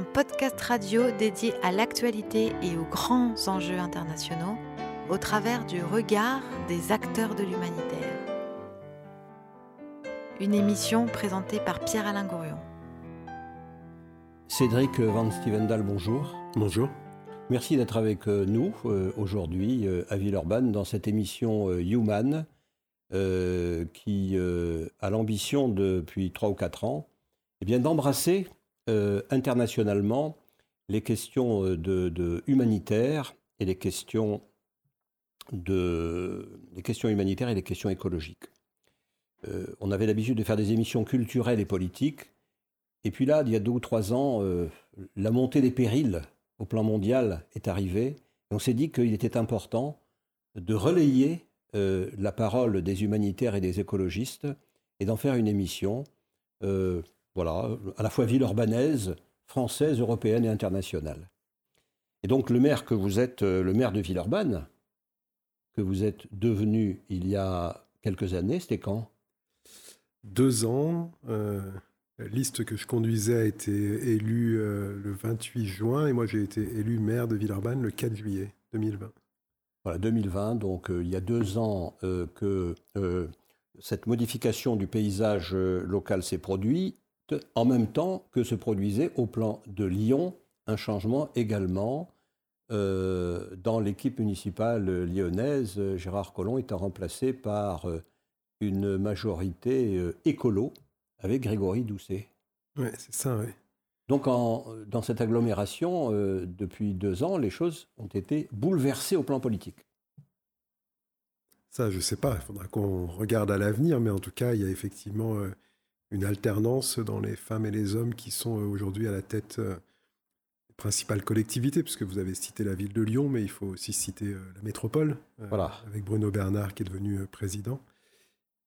Un podcast radio dédié à l'actualité et aux grands enjeux internationaux au travers du regard des acteurs de l'humanitaire. Une émission présentée par Pierre-Alain Gourion. Cédric Van Stevendal, bonjour. Bonjour. Merci d'être avec euh, nous euh, aujourd'hui euh, à Villeurbanne dans cette émission Human qui a l'ambition depuis trois ou quatre ans eh bien, d'embrasser internationalement les questions de, humanitaires et les questions, de, les questions humanitaires et les questions écologiques. on avait l'habitude de faire des émissions culturelles et politiques. Et puis là, il y a deux ou trois ans, la montée des périls au plan mondial est arrivé. Et on s'est dit qu'il était important de relayer euh, la parole des humanitaires et des écologistes et d'en faire une émission, euh, voilà, à la fois ville-urbanaise, française, européenne et internationale. Et donc le maire que vous êtes, euh, le maire de Villeurbanne, que vous êtes devenu il y a quelques années, c'était quand? Deux ans. La liste que je conduisais a été élue euh, le 28 juin et moi j'ai été élu maire de Villeurbanne le 4 juillet 2020. Voilà, 2020, donc euh, il y a deux ans euh, que cette modification du paysage local s'est produite, en même temps que se produisait au plan de Lyon un changement également. dans l'équipe municipale lyonnaise, Gérard Collomb étant remplacé par une majorité écolo, avec Grégory Doucet. Oui, c'est ça, oui. Donc dans cette agglomération, euh, depuis deux ans, les choses ont été bouleversées au plan politique. Ça, je ne sais pas, il faudra qu'on regarde à l'avenir, mais en tout cas, il y a effectivement euh, une alternance dans les femmes et les hommes qui sont euh, aujourd'hui à la tête des principales collectivités, puisque vous avez cité la ville de Lyon, mais il faut aussi citer la métropole, voilà. avec Bruno Bernard qui est devenu président.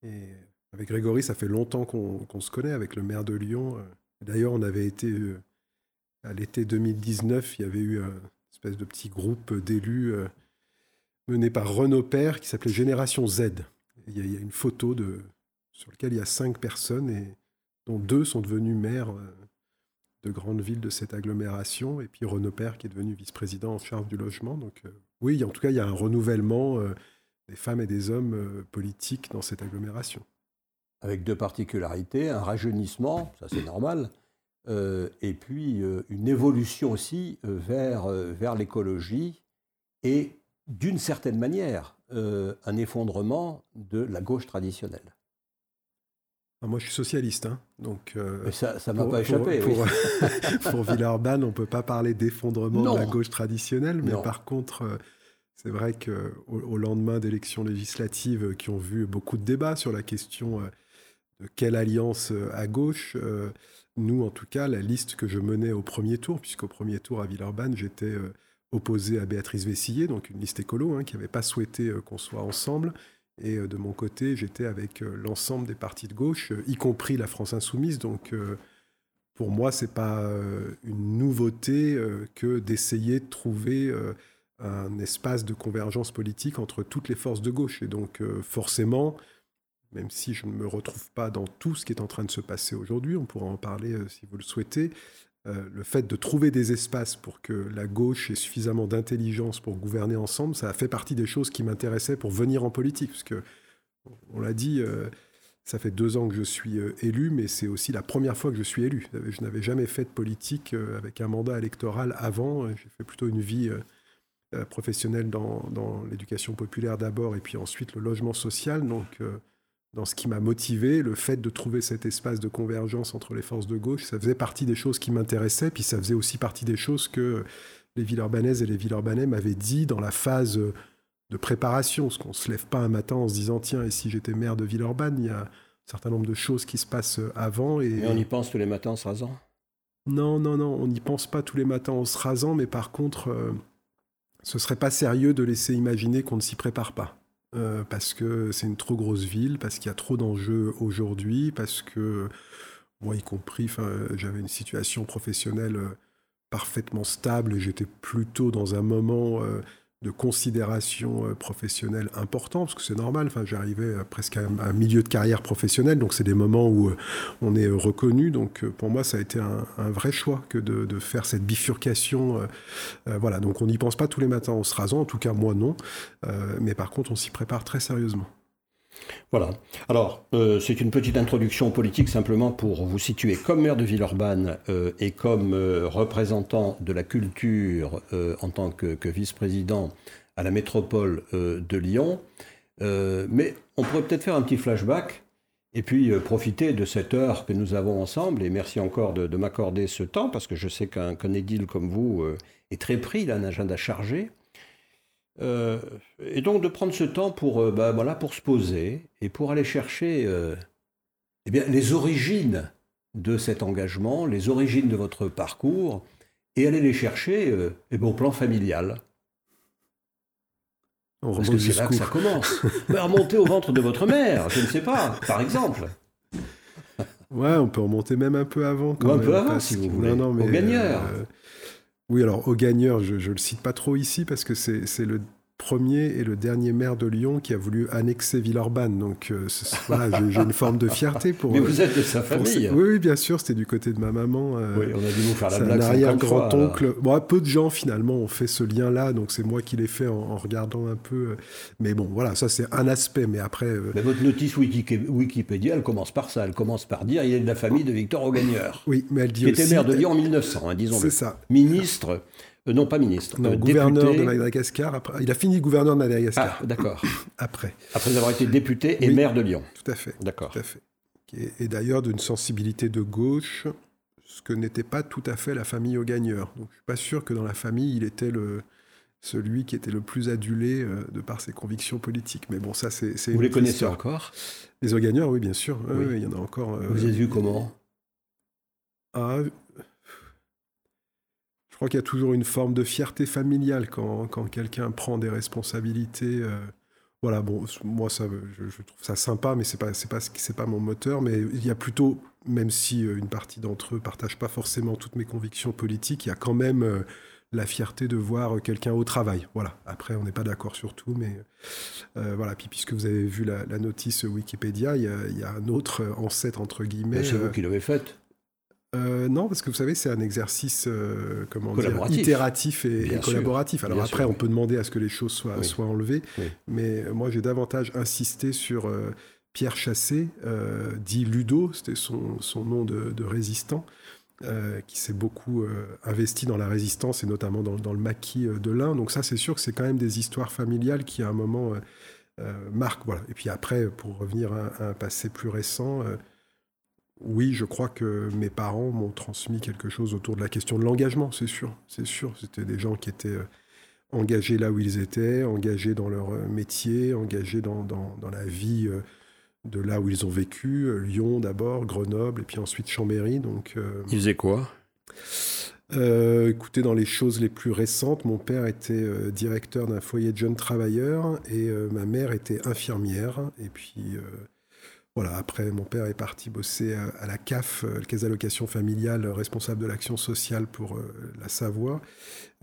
Et avec Grégory, ça fait longtemps qu'on se connaît, avec le maire de Lyon. Euh. D'ailleurs, on avait été, euh, à l'été 2019, il y avait eu une espèce de petit groupe d'élus euh, mené par Renaud Père qui s'appelait Génération Z. Il y, a, une photo de, sur laquelle il y a cinq personnes, et, dont deux sont devenus maires de grandes villes de cette agglomération, et puis Renaud Père qui est devenu vice-président en charge du logement. Donc oui, en tout cas, il y a un renouvellement des femmes et des hommes politiques dans cette agglomération avec deux particularités, un rajeunissement, ça c'est normal, euh, et puis euh, une évolution aussi euh, vers l'écologie et d'une certaine manière un effondrement de la gauche traditionnelle. Ah, moi, je suis socialiste, hein, donc. ça, ça m'a pas échappé. Pour, oui. pour, Villeurbanne, on peut pas parler d'effondrement de la gauche traditionnelle, mais par contre, c'est vrai que au lendemain d'élections législatives qui ont vu beaucoup de débats sur la question quelle alliance euh, à gauche. Euh, nous, en tout cas, la liste que je menais au premier tour, puisqu'au premier tour à Villeurbanne, j'étais euh, opposé à Béatrice Vessillier, donc une liste écolo, hein, qui n'avait pas souhaité qu'on soit ensemble. Et de mon côté, j'étais avec l'ensemble des partis de gauche, y compris la France insoumise. Donc, pour moi, c'est pas une nouveauté que d'essayer de trouver un espace de convergence politique entre toutes les forces de gauche. Et donc, forcément, même si je ne me retrouve pas dans tout ce qui est en train de se passer aujourd'hui, on pourra en parler euh, si vous le souhaitez, euh, le fait de trouver des espaces pour que la gauche ait suffisamment d'intelligence pour gouverner ensemble, ça a fait partie des choses qui m'intéressaient pour venir en politique. Parce que, on l'a dit, euh, ça fait deux ans que je suis élu, mais c'est aussi la première fois que je suis élu. Je n'avais jamais fait de politique avec un mandat électoral avant. J'ai fait plutôt une vie professionnelle dans, dans l'éducation populaire d'abord et puis ensuite le logement social. Donc, dans ce qui m'a motivé, le fait de trouver cet espace de convergence entre les forces de gauche, ça faisait partie des choses qui m'intéressaient, puis ça faisait aussi partie des choses que les villes urbanaises et les villes urbanais m'avaient dit dans la phase de préparation, parce qu'on ne se lève pas un matin en se disant, tiens, et si j'étais maire de Villeurbanne, il y a un certain nombre de choses qui se passent avant. Et, on y pense tous les matins en se rasant? Non, non, non, on n'y pense pas tous les matins en se rasant, mais par contre, euh, ce serait pas sérieux de laisser imaginer qu'on ne s'y prépare pas. Euh, parce que c'est une trop grosse ville, parce qu'il y a trop d'enjeux aujourd'hui, parce que moi y compris, j'avais une situation professionnelle euh, parfaitement stable, j'étais plutôt dans un moment euh, de considération euh, professionnelle important, parce que c'est normal, enfin, j'arrivais presque à un milieu de carrière professionnelle, donc c'est des moments où euh, on est reconnu, donc pour moi ça a été un, vrai choix que de, faire cette bifurcation. voilà, donc on n'y pense pas tous les matins en se rasant, en tout cas moi non, mais par contre on s'y prépare très sérieusement. Voilà. Alors, euh, c'est une petite introduction politique simplement pour vous situer comme maire de Villeurbanne euh, et comme euh, représentant de la culture en tant que, vice-président à la métropole de Lyon. mais on pourrait peut-être faire un petit flashback et puis profiter de cette heure que nous avons ensemble. Et merci encore de, m'accorder ce temps parce que je sais qu'un édile comme vous est très pris, il a un agenda chargé. Euh, et donc de prendre ce temps pour, euh, bah, voilà, pour se poser et pour aller chercher euh, eh bien, les origines de cet engagement, les origines de votre parcours, et aller les chercher eh bien, au plan familial. On Parce que c'est là que ça commence. Bah, remonter au ventre de votre mère, je ne sais pas, par exemple. Ouais, on peut remonter même un peu avant. un peu avant, si vous voulez. Non, mais, au gagneur. Oui, alors au gagneur, je ne le cite pas trop ici parce que c'est le premier et le dernier maire de Lyon qui a voulu annexer Villeurbanne. Donc euh, voilà, j'ai une forme de fierté pour. Mais vous êtes de sa famille. Oui, oui, bien sûr, c'était du côté de ma maman. Euh, oui, on a dû nous faire la blague. Un arrière-grand-oncle. Bon, peu de gens finalement ont fait ce lien-là, donc c'est moi qui l'ai fait en, regardant un peu. Euh, mais bon, voilà, ça c'est un aspect, mais après. Mais votre notice Wikipédia, elle commence par ça. Elle commence par dire il est de la famille de Victor Augagneur. Oui, mais elle dit qui était maire de Lyon en 1900, hein, disons. C'est ça. Ministre euh, non, pas ministre. Non, euh, gouverneur de Madagascar. Après, il a fini gouverneur de Madagascar. Ah, d'accord. après. Après avoir été député et maire de Lyon. Tout à fait. D'accord. Tout à fait. Et, d'ailleurs d'une sensibilité de gauche, ce que n'était pas tout à fait la famille au gagneur. Donc je suis pas sûr que dans la famille, il était le, celui qui était le plus adulé euh, de par ses convictions politiques. Mais bon, ça, c'est. Vous les connaissez encore? Les Augagneurs, oui, bien sûr. Oui. il y en a encore. Vous avez vu comment? Ah, je crois qu'il y a toujours une forme de fierté familiale quand, quand quelqu'un prend des responsabilités. Euh, voilà, bon, moi, ça, je, trouve ça sympa, mais c'est pas, c'est pas, c'est pas mon moteur. Mais il y a plutôt, même si euh, une partie d'entre eux partagent pas forcément toutes mes convictions politiques, il y a quand même euh, la fierté de voir quelqu'un au travail. Voilà. Après, on n'est pas d'accord sur tout, mais voilà. Puis puisque vous avez vu la, notice Wikipédia, il y, a, il y, a, un autre ancêtre entre guillemets. C'est vous qui l'avez faite. Euh, non, parce que vous savez, c'est un exercice euh, comment dire, itératif et, collaboratif. Alors après, on peut demander à ce que les choses soient, soient enlevées, mais moi j'ai davantage insisté sur euh, Pierre Chassé, dit Ludo, c'était son, son, nom de, résistant, qui s'est beaucoup investi dans la résistance et notamment dans, le maquis de l'Ain. Donc ça, c'est sûr que c'est quand même des histoires familiales qui à un moment marquent. Voilà. Et puis après, pour revenir à un passé plus récent oui, je crois que mes parents m'ont transmis quelque chose autour de la question de l'engagement, c'est sûr, c'est sûr. C'était des gens qui étaient euh, engagés là où ils étaient, engagés dans leur euh, métier, engagés dans, la vie euh, de là où ils ont vécu, Lyon d'abord, Grenoble, et puis ensuite Chambéry. Donc, ils faisaient quoi? Écoutez, dans les choses les plus récentes, mon père était directeur d'un foyer de jeunes travailleurs et ma mère était infirmière. Et puis, voilà, après, mon père est parti bosser à, la CAF, euh, la Caisse d'allocation familiale, responsable de l'action sociale pour euh, la Savoie.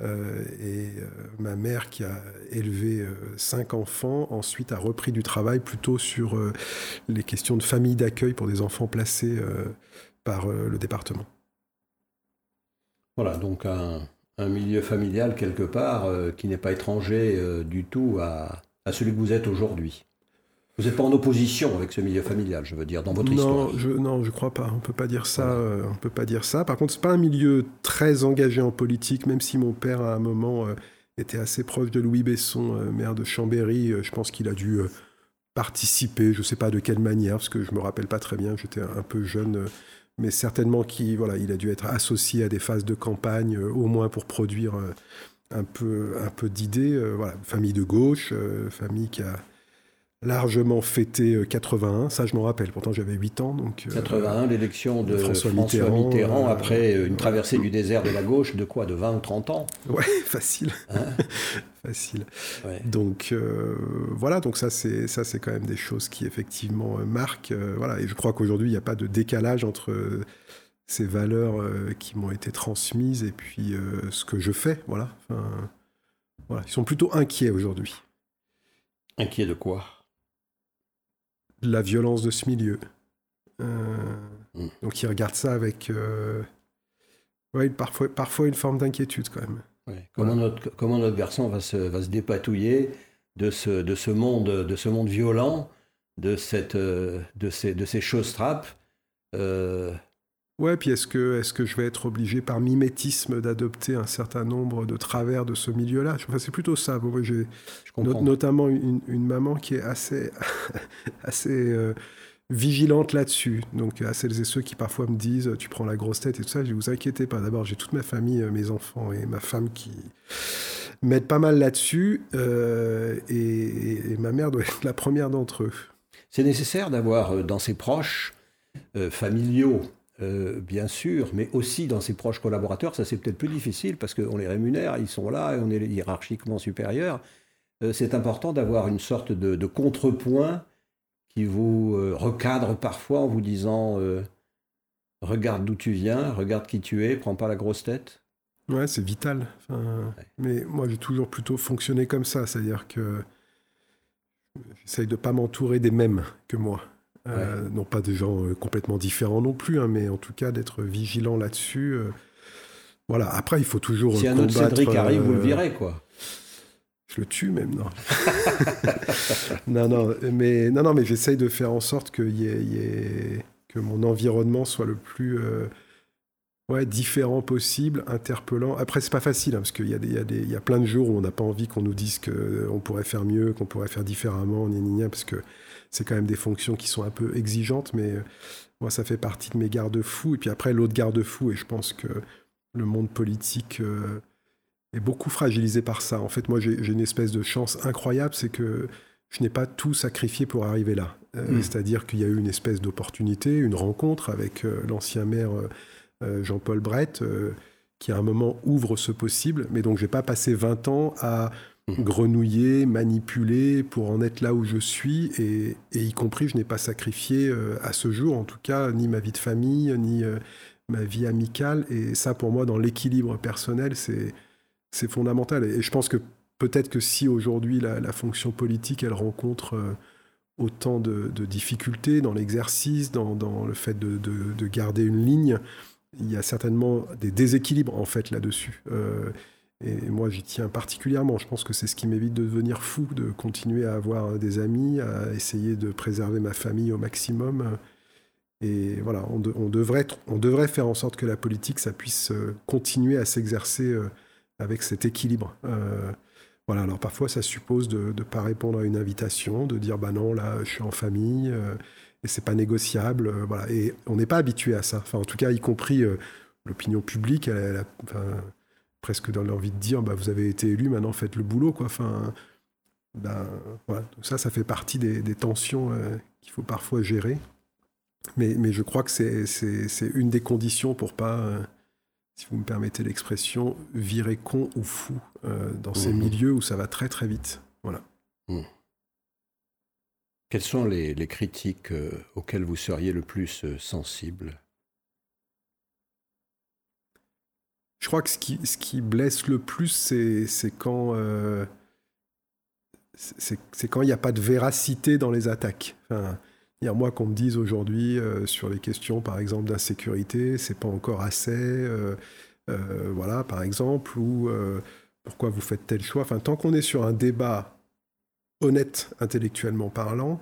Euh, et ma mère, qui a élevé cinq enfants, ensuite a repris du travail plutôt sur les questions de famille d'accueil pour des enfants placés par le département. Voilà, donc un, milieu familial quelque part qui n'est pas étranger du tout à celui que vous êtes aujourd'hui. Vous n'êtes pas en opposition avec ce milieu familial, je veux dire, dans votre non, histoire. Je, non, je crois pas. On peut pas dire ça. Euh, on peut pas dire ça. Par contre, c'est pas un milieu très engagé en politique, même si mon père à un moment euh, était assez proche de Louis Besson, euh, maire de Chambéry. je pense qu'il a dû participer. Je ne sais pas de quelle manière, parce que je me rappelle pas très bien. J'étais un peu jeune, mais certainement qu'il voilà, il a dû être associé à des phases de campagne, au moins pour produire un peu, un peu d'idées. voilà, famille de gauche, famille qui a largement fêté 81, euh, ça je m'en rappelle, pourtant j'avais 8 ans. Donc, 81, euh, l'élection de François, Mitterrand, euh, après une traversée du désert de la gauche de quoi De 20 ou 30 ans? Ouais, facile. Hein? Facile. Donc voilà, donc ça c'est ça c'est quand même des choses qui effectivement marquent. voilà, et je crois qu'aujourd'hui il n'y a pas de décalage entre ces valeurs qui m'ont été transmises et puis ce que je fais. Voilà. Voilà, ils sont plutôt inquiets aujourd'hui. Inquiets de quoi? La violence de ce milieu. Hmm. Donc ils regardent ça avec parfois, parfois une forme d'inquiétude quand même. Comment, notre, comment notre garçon va se, va se dépatouiller de ce, de ce, monde, de ce monde violent, de, cette, de, ces, de ces choses trappes euh... Ouais, puis est-ce que, est que je vais être obligé par mimétisme d'adopter un certain nombre de travers de ce milieu-là? Enfin, C'est plutôt ça. Bon, j'ai notamment une, une, maman qui est assez, assez euh, vigilante là-dessus. Donc à celles et ceux qui parfois me disent tu prends la grosse tête et tout ça, je vous inquiétez pas. D'abord j'ai toute ma famille, euh, mes enfants et ma femme qui m'aident pas mal là-dessus. Euh, et, ma mère doit être la première d'entre eux. C'est nécessaire d'avoir euh, dans ses proches familiaux, bien sûr, mais aussi dans ses proches collaborateurs. Ça c'est peut-être plus difficile parce qu'on les rémunère, ils sont là et on est hiérarchiquement supérieurs. c'est important d'avoir une sorte de, de contrepoint qui vous euh, recadre parfois en vous disant euh, regarde d'où tu viens, regarde qui tu es, prends pas la grosse tête Ouais, c'est vital. Mais moi, j'ai toujours plutôt fonctionné comme ça, c'est-à-dire que j'essaye de pas m'entourer des mêmes que moi. Euh, non pas des gens complètement différents non plus, hein, mais en tout cas d'être vigilant là-dessus. voilà. Après, il faut toujours. Si un autre Cédric arrive, vous le virez, quoi. Je le tue même, non. non, non, mais, non, non, mais j'essaye de faire en sorte que, y ait, que mon environnement soit le plus euh, ouais, différent possible, interpellant. Après, c'est pas facile, hein, parce qu'il y, a y, y a plein de jours où on n'a pas envie qu'on nous dise qu'on pourrait faire mieux, qu'on pourrait faire différemment, gna, parce que c'est quand même des fonctions qui sont un peu exigeantes, mais euh, moi, ça fait partie de mes garde-fous. Et puis après, l'autre garde-fou, et je pense que le monde politique... Euh, est beaucoup fragilisé par ça. En fait, moi, j'ai une espèce de chance incroyable, c'est que je n'ai pas tout sacrifié pour arriver là. Euh, hmm. C'est-à-dire qu'il y a eu une espèce d'opportunité, une rencontre avec euh, l'ancien maire Jean-Paul Brett, qui à un moment ouvre ce possible. Mais donc, j'ai pas passé 20 ans à hmm. grenouiller, manipuler pour en être là où je suis. Et, y compris, je n'ai pas sacrifié à ce jour, en tout cas, ni ma vie de famille, ni ma vie amicale. Et ça, pour moi, dans l'équilibre personnel, c'est fondamental. Et, je pense que peut-être que si aujourd'hui la, fonction politique, elle rencontre euh, autant de, difficultés dans l'exercice, dans, le fait de, garder une ligne, il y a certainement des déséquilibres en fait là-dessus. Euh, et moi, j'y tiens particulièrement. Je pense que c'est ce qui m'évite de devenir fou, de continuer à avoir des amis, à essayer de préserver ma famille au maximum. Et voilà, on, devrait, on devrait faire en sorte que la politique, ça puisse euh, continuer à s'exercer avec cet équilibre. Euh, voilà, alors parfois ça suppose de ne pas répondre à une invitation, de dire bah non, là je suis en famille euh, et c'est pas négociable. Euh, voilà. Et on n'est pas habitué à ça. Enfin, en tout cas, y compris l'opinion publique, elle, a presque dans l'envie de dire bah, vous avez été élu, maintenant faites le boulot. Quoi. Enfin, ben, voilà. Donc ça, ça fait partie des, des tensions qu'il faut parfois gérer. Mais, mais je crois que c'est une des conditions pour pas si vous me permettez l'expression, virer con ou fou euh, dans ces mhm. milieux où ça va très très vite. Voilà. Mhm. Quelles sont les, critiques euh, auxquelles vous seriez le plus euh, sensible Je crois que ce qui, ce qui blesse le plus, c'est quand c'est quand il n'y a pas de véracité dans les attaques. Enfin, moi, qu'on me dise aujourd'hui euh, sur les questions, par exemple, d'insécurité, c'est pas encore assez, euh, euh, voilà, par exemple, ou pourquoi vous faites tel choix. Enfin, tant qu'on est sur un débat honnête intellectuellement parlant,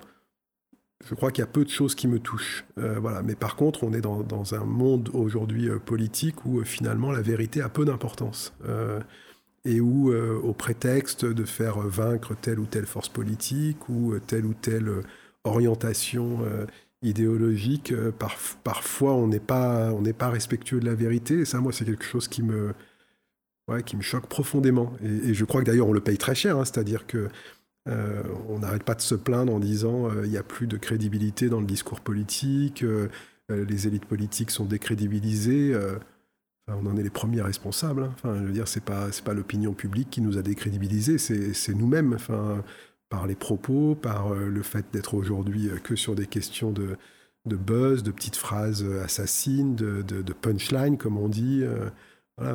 je crois qu'il y a peu de choses qui me touchent. voilà. Mais par contre, on est dans, un monde aujourd'hui politique où finalement la vérité a peu d'importance. et où, au prétexte de faire vaincre telle ou telle force politique ou telle ou telle orientation euh, idéologique, euh, parfois on n'est pas respectueux de la vérité. Et ça, moi, c'est quelque chose qui me, ouais, qui me choque profondément. Et, je crois que d'ailleurs, on le paye très cher. Hein. C'est-à-dire que euh, on n'arrête pas de se plaindre en disant il n'y a plus de crédibilité dans le discours politique, les élites politiques sont décrédibilisées. on en est les premiers responsables. Hein. Enfin, je veux dire, c'est pas pas l'opinion publique qui nous a décrédibilisés, c'est nous-mêmes. Enfin, par les propos, par euh, le fait d'être aujourd'hui euh, que sur des questions de, de buzz, de petites phrases euh, assassines, de, de, punchline, comme on dit.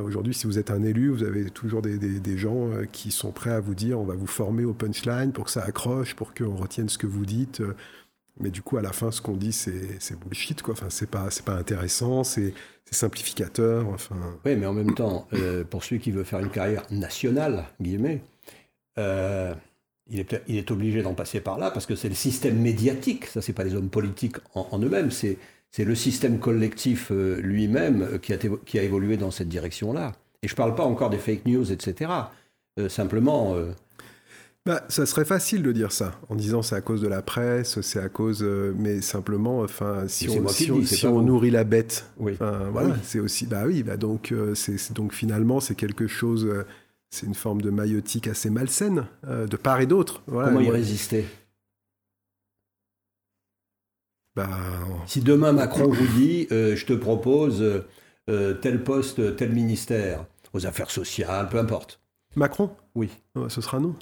Aujourd'hui, si vous êtes un élu, vous avez toujours des, gens qui sont prêts à vous dire on va vous former au punchline pour que ça accroche, pour qu'on retienne ce que vous dites. Mais du coup, à la fin, ce qu'on dit, c'est bullshit, quoi. Enfin, c'est pas, pas intéressant, c'est simplificateur. Oui, mais en même temps, euh, pour celui qui veut faire une carrière nationale, guillemets, euh, il, est, obligé d'en passer par là parce que c'est le système médiatique. Ça, c'est pas les hommes politiques en, eux-mêmes, c'est le système collectif euh, lui-même qui a, qui a évolué dans cette direction-là. Et je parle pas encore des fake news, etc. simplement bah, ça serait facile de dire ça, en disant c'est à cause de la presse, c'est à cause, euh, mais simplement, enfin, si on, si on, nourrit la bête, oui. voilà, c'est aussi, bah oui, bah donc, euh, c'est donc finalement c'est quelque chose, euh, c'est une forme de maïotique assez malsaine de part et d'autre. Voilà, Comment y résister? Bah, Si demain Macron vous dit, je te propose tel poste, tel ministère, aux affaires sociales, peu importe. Macron? Oui. ce sera non.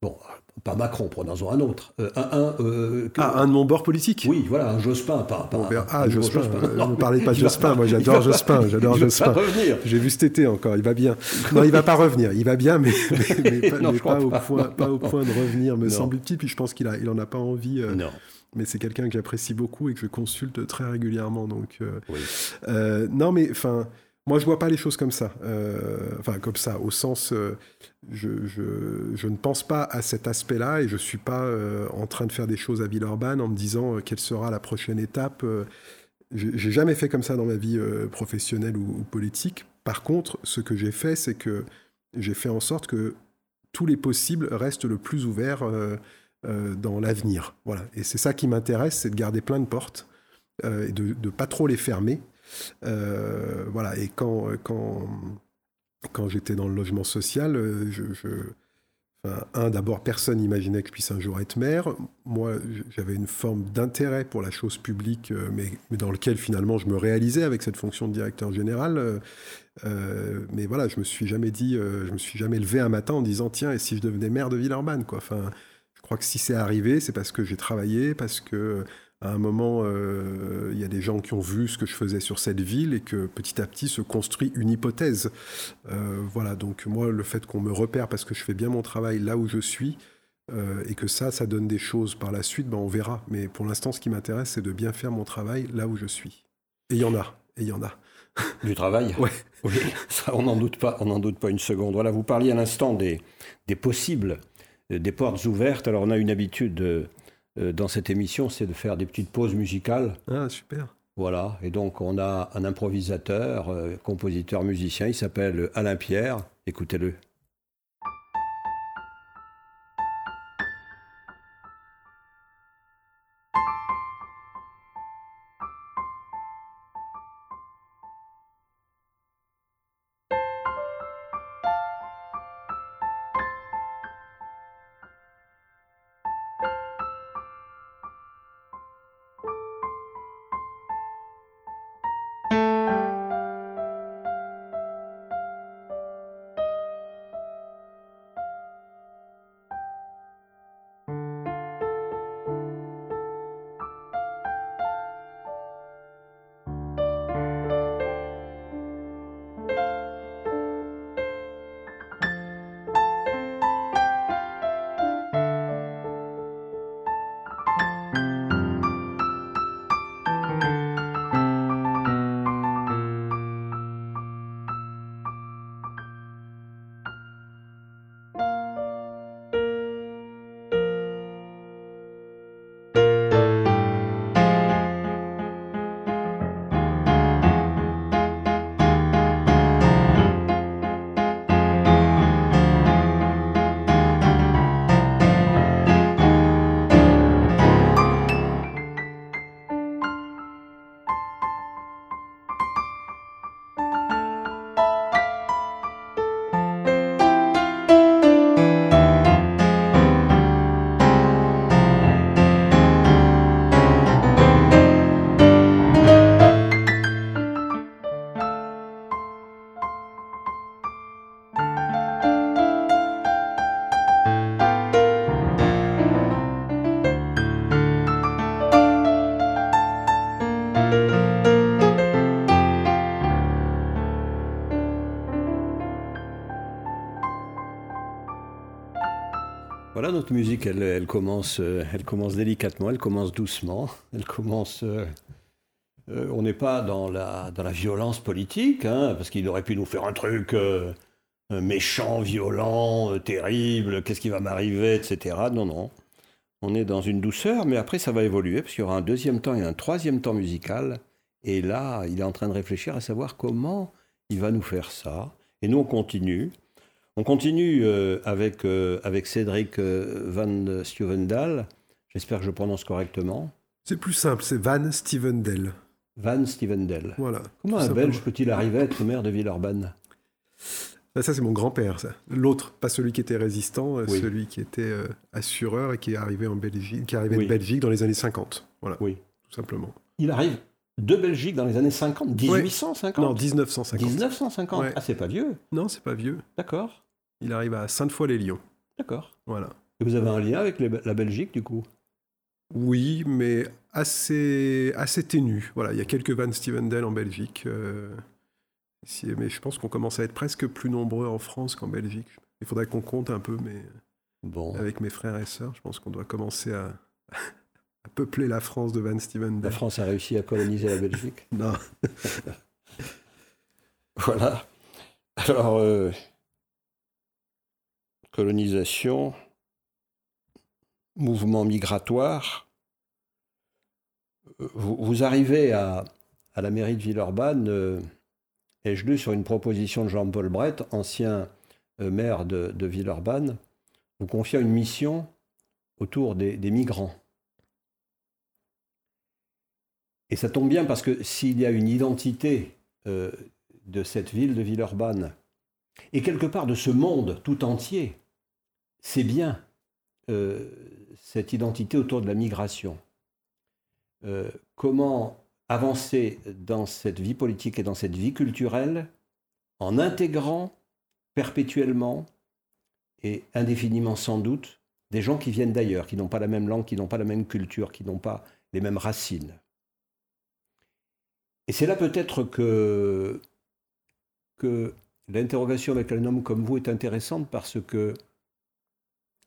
Bon, pas Macron, prenons-en un autre. Euh, un, euh, ah, un de mon bord politique? Oui, voilà, un Jospin, pas, Ah, Jospin, euh, ne parlez pas de Jospin, moi j'adore Jospin, j'adore Jospin. J'ai vu cet été encore, il va bien. Non, il va pas revenir, il va bien, mais, pas, au point, pas, au point, de revenir, me semble-t-il, puis je pense qu'il il en a pas envie. non. Mais c'est quelqu'un que j'apprécie beaucoup et que je consulte très régulièrement, donc... non, mais enfin... Moi, je vois pas les choses comme ça. Euh, enfin, comme ça, au sens, euh, je, ne pense pas à cet aspect-là et je suis pas euh, en train de faire des choses à Villeurbanne en me disant quelle sera la prochaine étape. j'ai jamais fait comme ça dans ma vie professionnelle ou, politique. Par contre, ce que j'ai fait, c'est que j'ai fait en sorte que tous les possibles restent le plus ouverts dans l'avenir. Voilà. Et c'est ça qui m'intéresse, c'est de garder plein de portes et de ne pas trop les fermer. Euh, voilà, et quand, quand, quand j'étais dans le logement social, euh, un, d'abord, personne n'imaginait que je puisse un jour être maire. Moi, j'avais une forme d'intérêt pour la chose publique, euh, mais, dans lequel finalement je me réalisais avec cette fonction de directeur général. mais voilà, je me suis jamais dit, je me suis jamais levé un matin en disant tiens, et si je devenais maire de Villeurbanne, quoi. Enfin, crois que si c'est arrivé, c'est parce que j'ai travaillé, parce que à un moment, euh, il y a des gens qui ont vu ce que je faisais sur cette ville et que petit à petit se construit une hypothèse. Euh, voilà, donc moi, le fait qu'on me repère parce que je fais bien mon travail là où je suis euh, et que ça, ça donne des choses par la suite, ben on verra. Mais pour l'instant, ce qui m'intéresse, c'est de bien faire mon travail là où je suis. Et il y en a, et il y en a. Du travail? Ouais. Oui, ça, on n'en doute pas, on n'en doute pas une seconde. Voilà, vous parliez à l'instant des, des possibles, des portes ouvertes. Alors on a une habitude euh, dans cette émission, c'est de faire des petites pauses musicales. Ah, super. Voilà, et donc on a un improvisateur, euh, compositeur, musicien, il s'appelle Alain Pierre. Écoutez-le. Notre musique, elle, commence, euh, elle commence délicatement, elle commence doucement, elle commence... Euh, euh, on n'est pas dans la, dans la violence politique, hein, parce qu'il aurait pu nous faire un truc méchant, violent, terrible, qu'est-ce qui va m'arriver, etc. Non, non. On est dans une douceur, mais après ça va évoluer, parce qu'il y aura un deuxième temps et un troisième temps musical. Et là, il est en train de réfléchir à savoir comment il va nous faire ça. Et nous, on continue. On continue euh, avec, euh, avec Cédric euh, Van Stuvendal. J'espère que je prononce correctement. C'est plus simple, c'est Van Stevendel. Van Stevendel. Voilà. Comment un Belge peut-il arriver à être maire de Villeurbanne? Ben, Ça, c'est mon grand-père, ça. L'autre, pas celui qui était résistant, celui qui était assureur et qui est arrivé, en Belgique, qui est arrivé de Belgique dans les années 50. Voilà. Oui. Tout simplement. Il arrive de Belgique dans les années 50 1850 Non, 1950. 1950 Ah, c'est pas vieux Non, c'est pas vieux. D'accord. Il arrive à Sainte-Foy-les-Lyons. D'accord. Voilà. Et vous avez un lien avec la Belgique, du coup? Oui, mais assez, assez ténu. Voilà, il y a quelques Van Stevendel en Belgique. Euh, mais je pense qu'on commence à être presque plus nombreux en France qu'en Belgique. Il faudrait qu'on compte un peu, mais bon. avec mes frères et sœurs, je pense qu'on doit commencer à, peupler la France de Van Stevendel. La France a réussi à coloniser la Belgique? Non. voilà. Alors, euh, colonisation, mouvement migratoire. Vous, arrivez à, la mairie de Villeurbanne, euh, ai-je lu sur une proposition de Jean-Paul Brett, ancien euh, maire de, Villeurbanne, vous confiant une mission autour des, migrants. Et ça tombe bien parce que s'il y a une identité euh, de cette ville de Villeurbanne, et quelque part de ce monde tout entier, c'est bien euh, cette identité autour de la migration. Euh, comment avancer dans cette vie politique et dans cette vie culturelle en intégrant perpétuellement et indéfiniment sans doute des gens qui viennent d'ailleurs, qui n'ont pas la même langue, qui n'ont pas la même culture, qui n'ont pas les mêmes racines. Et c'est là peut-être que, que l'interrogation avec un homme comme vous est intéressante parce que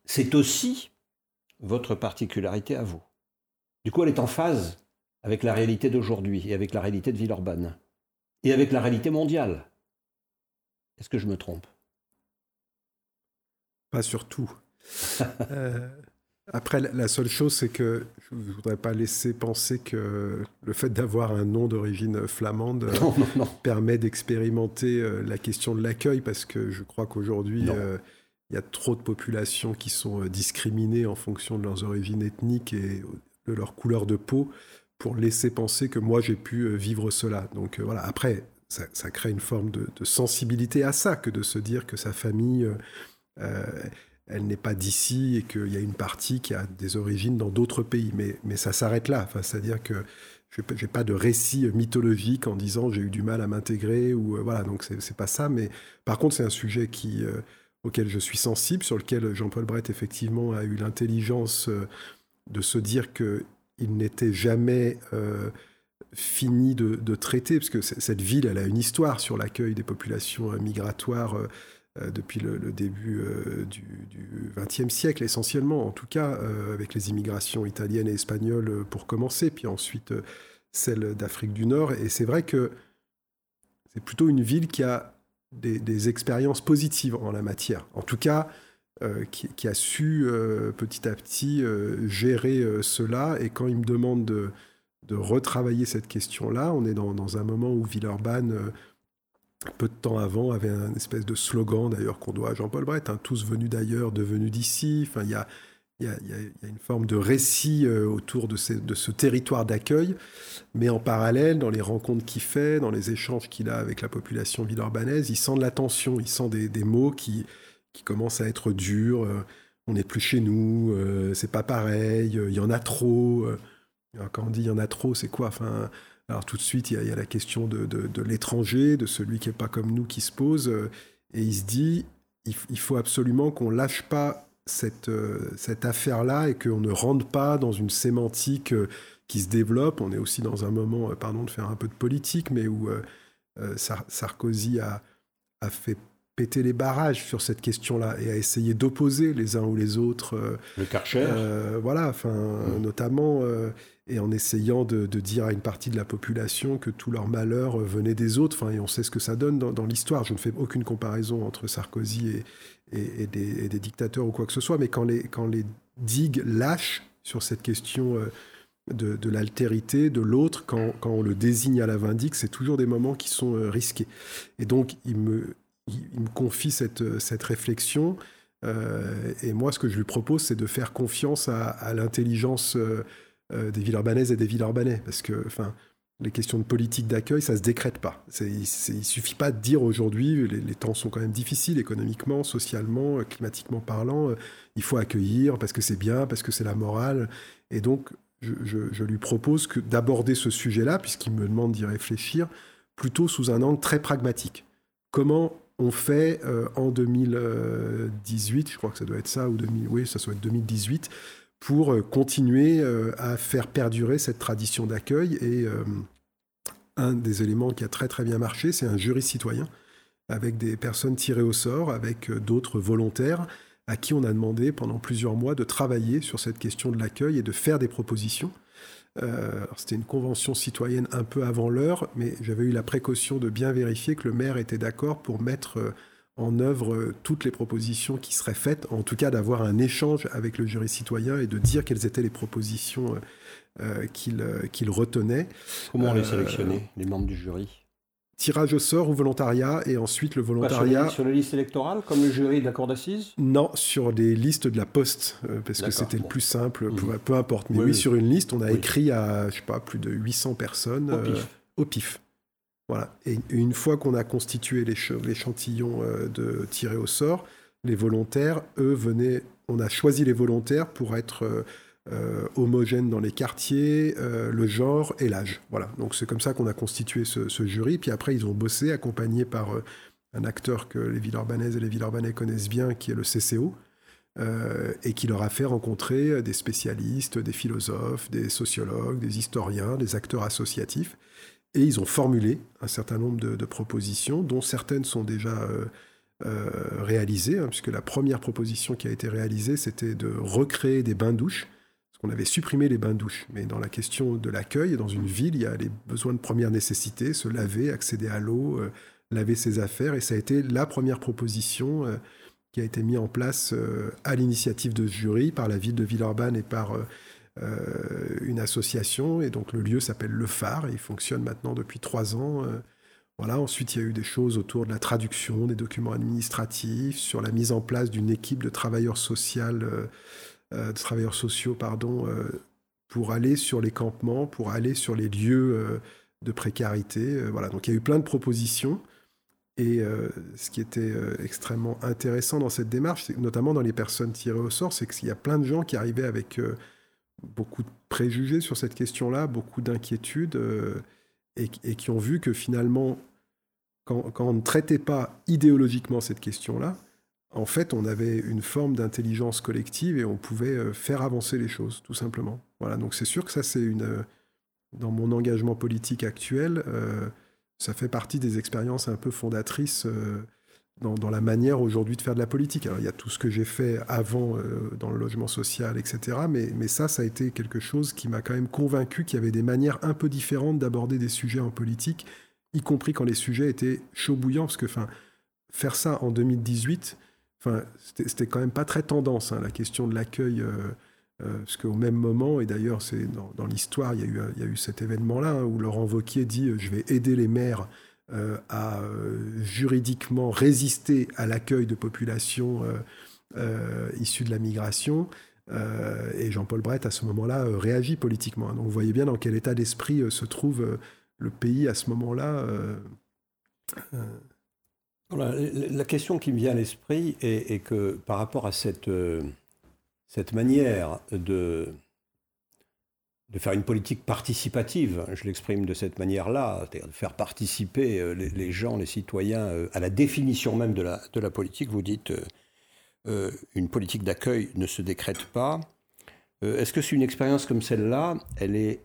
c'est aussi votre particularité à vous. Du coup, elle est en phase avec la réalité d'aujourd'hui et avec la réalité de Villeurbanne et avec la réalité mondiale. Est-ce que je me trompe? Pas surtout. euh, après, la seule chose, c'est que je ne voudrais pas laisser penser que le fait d'avoir un nom d'origine flamande permet d'expérimenter euh, la question de l'accueil, parce que je crois qu'aujourd'hui, euh, il y a trop de populations qui sont euh, discriminées en fonction de leurs origines ethniques et de leur couleur de peau pour laisser penser que moi j'ai pu vivre cela. Donc voilà, après, ça, crée une forme de, sensibilité à ça que de se dire que sa famille elle n'est pas d'ici et qu'il y a une partie qui a des origines dans d'autres pays. Mais, mais ça s'arrête là. C'est-à-dire que je n'ai pas de récit mythologique en disant j'ai eu du mal à m'intégrer. ou euh, voilà, Donc, ce n'est pas ça. Mais par contre, c'est un sujet qui, euh, auquel je suis sensible, sur lequel Jean-Paul Brett, effectivement, a eu l'intelligence euh, de se dire qu'il n'était jamais fini de, traiter, parce que cette ville, elle a une histoire sur l'accueil des populations migratoires euh, depuis le, début euh, du XXe siècle, essentiellement, en tout cas, euh, avec les immigrations italiennes et espagnoles pour commencer, puis ensuite celle d'Afrique du Nord. Et c'est vrai que c'est plutôt une ville qui a des, expériences positives en la matière. En tout cas, qui, a su petit à petit gérer cela. Et quand il me demande de, retravailler cette question-là, on est dans, dans, un moment où Villeurbanne peu de temps avant, avait un espèce de slogan d'ailleurs qu'on doit à Jean-Paul Brett, hein, tous venus d'ailleurs, devenus d'ici. Enfin, il y a, a, y a, une forme de récit euh, autour de, ce territoire d'accueil, mais en parallèle, dans les rencontres qu'il fait, dans les échanges qu'il a avec la population villeurbanaise, il sent de la tension, il sent des, mots qui, qui commencent à être durs. Euh, on n'est plus chez nous, euh, c'est pas pareil, il y en a trop. quand on dit il y en a trop, c'est quoi enfin, alors tout de suite, il y a, la question de, l'étranger, de celui qui n'est pas comme nous qui se pose, et il se dit, il, faut absolument qu'on lâche pas cette, euh, cette affaire-là et qu'on ne rentre pas dans une sémantique euh, qui se développe. On est aussi dans un moment, pardon de faire un peu de politique, mais où Sarkozy a, a fait péter les barrages sur cette question-là et à essayer d'opposer les uns ou les autres. le Karcher. voilà, enfin, mmh. notamment et en essayant de, dire à une partie de la population que tout leur malheur venait des autres. Enfin, et on sait ce que ça donne dans, l'histoire. Je ne fais aucune comparaison entre Sarkozy et, des, dictateurs ou quoi que ce soit, mais quand les, quand digues lâchent sur cette question euh, de, l'altérité de l'autre, quand, on le désigne à la vindique, c'est toujours des moments qui sont euh, risqués. Et donc, il me, confie cette, cette réflexion. Euh, et moi, ce que je lui propose, c'est de faire confiance à, l'intelligence euh, des villes urbanaises et des villes urbanais. Parce que, enfin, les questions de politique d'accueil, ça se décrète pas. Il ne suffit pas de dire aujourd'hui, les, temps sont quand même difficiles économiquement, socialement, euh, climatiquement parlant, euh, il faut accueillir parce que c'est bien, parce que c'est la morale. Et donc, je, lui propose d'aborder ce sujet-là, puisqu'il me demande d'y réfléchir, plutôt sous un angle très pragmatique. Comment on fait en 2018, je crois que ça doit être ça, ou 2000, oui, ça doit être 2018, pour euh, continuer euh, à faire perdurer cette tradition d'accueil. Et euh, un des éléments qui a très très bien marché, c'est un jury citoyen avec des personnes tirées au sort, avec d'autres volontaires à qui on a demandé pendant plusieurs mois de travailler sur cette question de l'accueil et de faire des propositions. C'était une convention citoyenne un peu avant l'heure, mais j'avais eu la précaution de bien vérifier que le maire était d'accord pour mettre en œuvre euh, toutes les propositions qui seraient faites, en tout cas d'avoir un échange avec le jury citoyen et de dire quelles étaient les propositions euh, euh, qu'il retenait. Comment on les sélectionnait, les membres du jury? Tirage au sort ou volontariat, et ensuite le volontariat. sur, les, listes électorales, comme le jury de la cour d'assises? Non, sur les listes de la poste, parce que c'était le plus simple, mmh. peu, importe. Mais oui, sur une liste, on a écrit à, je sais pas, plus de 800 personnes. Au pif. Voilà. Et une fois qu'on a constitué l'échantillon euh, de tirer au sort, les volontaires, eux, venaient. On a choisi les volontaires pour être euh, euh, homogènes dans les quartiers, le genre et l'âge. Voilà. Donc c'est comme ça qu'on a constitué ce, jury. Puis après, ils ont bossé, accompagnés par un acteur que les villes urbanaises et les villes urbanais connaissent bien, qui est le CCO. et qui leur a fait rencontrer des spécialistes, des philosophes, des sociologues, des historiens, des acteurs associatifs. Et ils ont formulé un certain nombre de, propositions, dont certaines sont déjà euh, euh, réalisées, hein, puisque la première proposition qui a été réalisée, c'était de recréer des bains-douches, qu'on avait supprimé les bains-douches. Mais dans la question de l'accueil, dans une ville, il y a les besoins de première nécessité, se laver, accéder à l'eau, euh, laver ses affaires, et ça a été la première proposition qui a été mise en place à l'initiative de ce jury par la ville de Villeurbanne et par euh, une association, et donc le lieu s'appelle Le Phare, il fonctionne maintenant depuis trois ans. Euh, voilà, ensuite, il y a eu des choses autour de la traduction des documents administratifs, sur la mise en place d'une équipe de travailleurs, sociaux, euh, de travailleurs sociaux pardon, pour aller sur les campements, pour aller sur les lieux de précarité. voilà, donc il y a eu plein de propositions. Et ce qui était extrêmement intéressant dans cette démarche, notamment dans les personnes tirées au sort, c'est qu'il y a plein de gens qui arrivaient avec beaucoup de préjugés sur cette question-là, beaucoup d'inquiétudes, euh, et, qui ont vu que finalement, quand, on ne traitait pas idéologiquement cette question-là, en fait, on avait une forme d'intelligence collective et on pouvait euh, faire avancer les choses, tout simplement. Voilà, donc c'est sûr que ça, c'est une. Euh, dans mon engagement politique actuel, ça fait partie des expériences un peu fondatrices dans, la manière aujourd'hui de faire de la politique. Alors, il y a tout ce que j'ai fait avant euh, dans le logement social, etc. Mais, mais ça, ça a été quelque chose qui m'a quand même convaincu qu'il y avait des manières un peu différentes d'aborder des sujets en politique, y compris quand les sujets étaient chauds bouillants. Parce que enfin, faire ça en 2018, enfin, c'était quand même pas très tendance, hein, la question de l'accueil. Euh, euh, parce qu'au même moment, et d'ailleurs c'est dans, l'histoire, il, il, y a eu cet événement-là hein, où Laurent Vauquier dit je vais aider les maires euh, à euh, juridiquement résister à l'accueil de populations euh, issues de la migration. et Jean-Paul Brett, à ce moment-là, réagit politiquement. Donc vous voyez bien dans quel état d'esprit se trouve le pays à ce moment-là. La question qui me vient à l'esprit est, que par rapport à cette, cette manière de, de faire une politique participative, je l'exprime de cette manière-là, c'est-à-dire de faire participer euh, les, gens, les citoyens euh, à la définition même de la, de la politique. Vous dites, euh, une politique d'accueil ne se décrète pas. Est-ce que c'est une expérience comme celle-là, elle est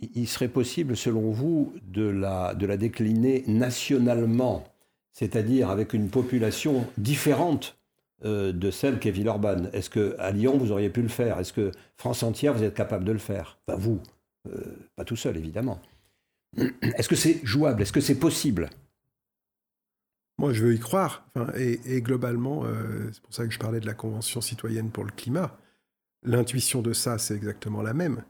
il serait possible, selon vous, de la, de la décliner nationalement, c'est-à-dire avec une population différente euh, de celle qu'est Villeurbanne Est-ce qu'à Lyon, vous auriez pu le faire? Est-ce que France entière, vous êtes capable de le faire? Enfin, vous, euh, pas tout seul, évidemment. Est-ce que c'est jouable? Est-ce que c'est possible? Moi, je veux y croire. et, globalement, euh, c'est pour ça que je parlais de la Convention citoyenne pour le climat. L'intuition de ça, c'est exactement la même.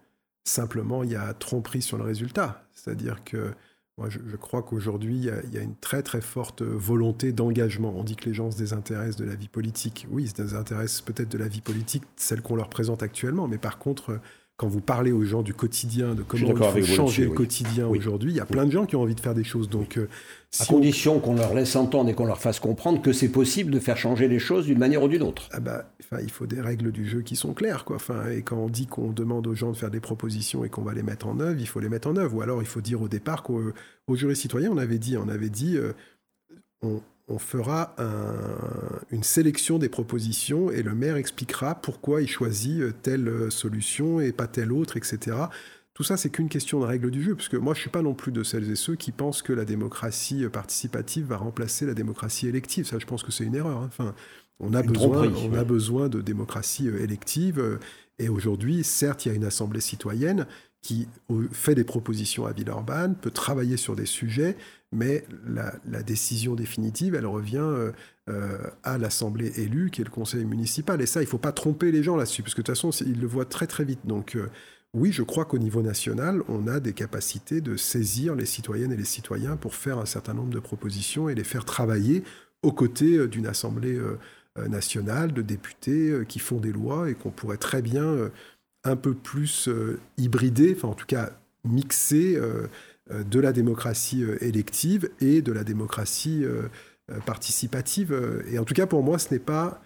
Simplement, il y a tromperie sur le résultat. C'est-à-dire que moi, je, crois qu'aujourd'hui, il, y, a une très très forte volonté d'engagement. On dit que les gens se désintéressent de la vie politique. Oui, ils se désintéressent peut-être de la vie politique, celle qu'on leur présente actuellement, mais par contre, quand vous parlez aux gens du quotidien, de comment il faut changer le quotidien aujourd'hui, il y a plein de gens qui ont envie de faire des choses. Donc, euh, à condition qu'on leur laisse entendre et qu'on leur fasse comprendre que c'est possible de faire changer les choses d'une manière ou d'une autre. Ah bah, il faut des règles du jeu qui sont claires, quoi. Enfin, et quand on dit qu'on demande aux gens de faire des propositions et qu'on va les mettre en œuvre, il faut les mettre en œuvre. Ou alors, il faut dire au départ qu'au jury citoyen, on avait dit, on avait dit, euh, on, on fera une sélection des propositions et le maire expliquera pourquoi il choisit euh, telle euh, solution et pas telle autre, etc. Tout ça, c'est qu'une question de règle du jeu, parce que moi, je suis pas non plus de celles et ceux qui pensent que la démocratie euh, participative va remplacer la démocratie élective. Ça, je pense que c'est une erreur. Hein. Enfin, on a, besoin, on a besoin de démocratie élective. Et aujourd'hui, certes, il y a une assemblée citoyenne qui fait des propositions à Villeurbanne, peut travailler sur des sujets, mais la, décision définitive, elle revient euh, euh, à l'Assemblée élue, qui est le conseil municipal. Et ça, il ne faut pas tromper les gens là-dessus, parce que de toute façon, ils le voient très très vite. Donc euh, oui, je crois qu'au niveau national, on a des capacités de saisir les citoyennes et les citoyens pour faire un certain nombre de propositions et les faire travailler aux côtés d'une Assemblée nationale, de députés qui font des lois et qu'on pourrait très bien un peu plus hybrider, enfin en tout cas mixer euh, de la démocratie euh, élective et de la démocratie euh, participative. Et en tout cas, pour moi, ce n'est pas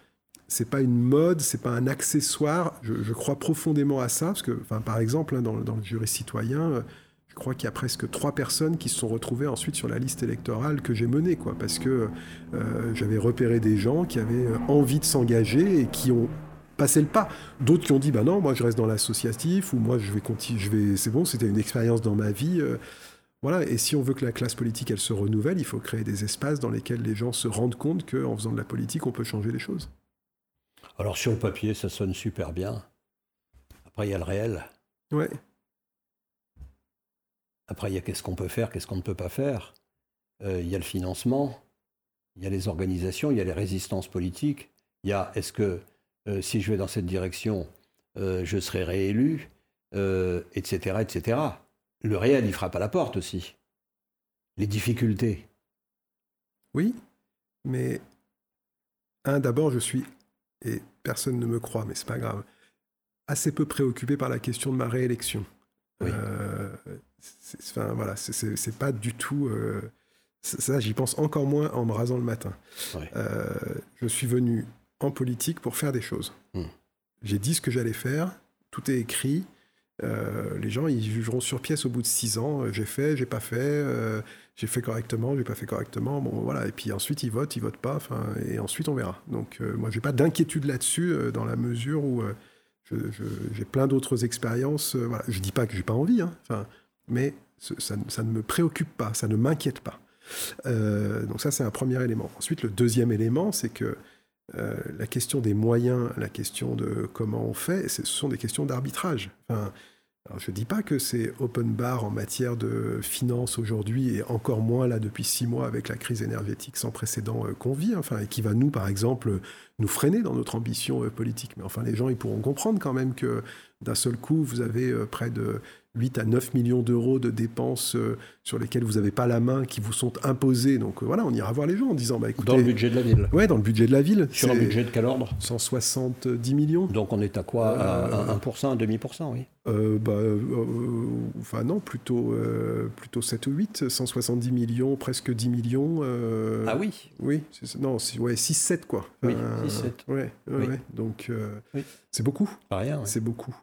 c'est pas une mode, c'est pas un accessoire. Je, crois profondément à ça, parce que, enfin, par exemple, hein, dans, dans, le jury citoyen, je crois qu'il y a presque trois personnes qui se sont retrouvées ensuite sur la liste électorale que j'ai menée, quoi, parce que j'avais repéré des gens qui avaient envie de s'engager et qui ont passé le pas. D'autres qui ont dit, bah non, moi je reste dans l'associatif, ou moi je vais continuer, je vais, c'est bon, c'était une expérience dans ma vie. Voilà, et si on veut que la classe politique elle se renouvelle, il faut créer des espaces dans lesquels les gens se rendent compte qu'en faisant de la politique, on peut changer les choses. Alors sur le papier, ça sonne super bien. Après, il y a le réel. Ouais. Après, il y a qu'est-ce qu'on peut faire, qu'est-ce qu'on ne peut pas faire. Euh, il y a le financement, il y a les organisations, il y a les résistances politiques. Il y a est-ce que euh, si je vais dans cette direction, euh, je serai réélu, etc., etc le réel, il frappe à la porte aussi. Les difficultés. Oui, mais un, d'abord, je suis, et personne ne me croit, mais c'est pas grave, assez peu préoccupé par la question de ma réélection. Oui. Euh, enfin, voilà, c'est pas du tout. Euh, ça, j'y pense encore moins en me rasant le matin. Euh, je suis venu en politique pour faire des choses. Hmm. J'ai dit ce que j'allais faire, tout est écrit, euh, les gens, ils jugeront sur pièce au bout de six ans. Euh, j'ai fait, j'ai pas fait, euh, j'ai fait correctement, j'ai pas fait correctement. Bon, voilà. Et puis ensuite, ils votent, ils votent pas. Enfin, et ensuite, on verra. Donc, moi, j'ai pas d'inquiétude là-dessus, dans la mesure où j'ai plein d'autres expériences. voilà. Je dis pas que j'ai pas envie, hein, enfin, mais ça, ça, ne me préoccupe pas, ça ne m'inquiète pas. donc ça, c'est un premier élément. Ensuite, le deuxième élément, c'est que euh, la question des moyens, la question de comment on fait, ce sont des questions d'arbitrage. Enfin, je ne dis pas que c'est open bar en matière de finances aujourd'hui, et encore moins là depuis six mois avec la crise énergétique sans précédent euh, qu'on vit, enfin, et qui va nous, par exemple, nous freiner dans notre ambition euh, politique. Mais enfin, les gens, ils pourront comprendre quand même que d'un seul coup, vous avez près de 8 à 9 millions d'euros de dépenses sur lesquelles vous n'avez pas la main, qui vous sont imposées. Donc euh, voilà, on ira voir les gens en disant bah, écoutez. Dans le budget de la ville Ouais, dans le budget de la ville. Sur un budget de quel ordre? 170 millions. Donc on est à quoi? À 1%, un demi-pourcent, oui euh, bah, Enfin non, plutôt, plutôt 7 ou 8, 170 millions, presque 10 millions. ah oui? Oui, non, ouais, 6-7 quoi. Oui, 6-7. Ouais, ouais, donc c'est beaucoup. Pas rien. C'est beaucoup.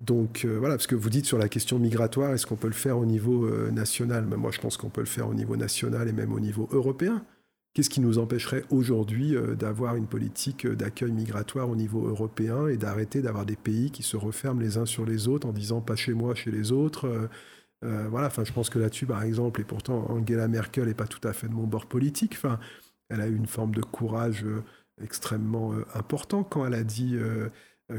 donc voilà, parce que vous dites sur la question migratoire, est-ce qu'on peut le faire au niveau euh, national Mais Moi, je pense qu'on peut le faire au niveau national et même au niveau européen. Qu'est-ce qui nous empêcherait aujourd'hui d'avoir une politique d'accueil migratoire au niveau européen et d'arrêter d'avoir des pays qui se referment les uns sur les autres en disant pas chez moi, chez les autres voilà, enfin, je pense que là-dessus, par exemple, et pourtant Angela Merkel n'est pas tout à fait de mon bord politique. Enfin, elle a eu une forme de courage extrêmement important quand elle a dit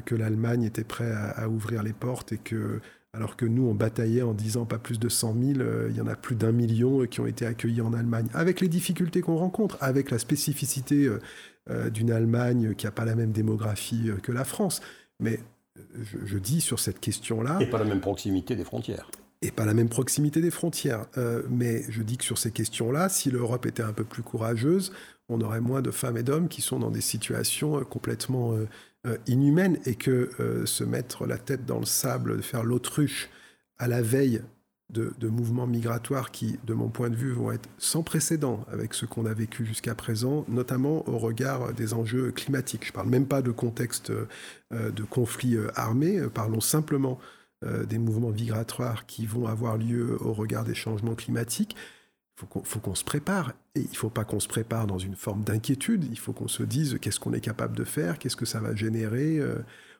que l'Allemagne était prête à, ouvrir les portes et que alors que nous, on bataillait en disant pas plus de 100 000, euh, il y en a plus d'un million euh, qui ont été accueillis en Allemagne, avec les difficultés qu'on rencontre, avec la spécificité euh, d'une Allemagne qui n'a pas la même démographie que la France. Mais je, dis sur cette question-là... Et pas la même proximité des frontières. Et pas la même proximité des frontières. mais je dis que sur ces questions-là, si l'Europe était un peu plus courageuse, on aurait moins de femmes et d'hommes qui sont dans des situations complètement euh, inhumaine et que euh, se mettre la tête dans le sable, faire l'autruche à la veille de, mouvements migratoires qui, de mon point de vue, vont être sans précédent avec ce qu'on a vécu jusqu'à présent, notamment au regard des enjeux climatiques. Je ne parle même pas de contexte euh, de conflit armé, parlons simplement des mouvements migratoires qui vont avoir lieu au regard des changements climatiques faut faut qu'on se prépare. Et il ne faut pas qu'on se prépare dans une forme d'inquiétude. Il faut qu'on se dise qu'est-ce qu'on est capable de faire, qu'est-ce que ça va générer. Euh,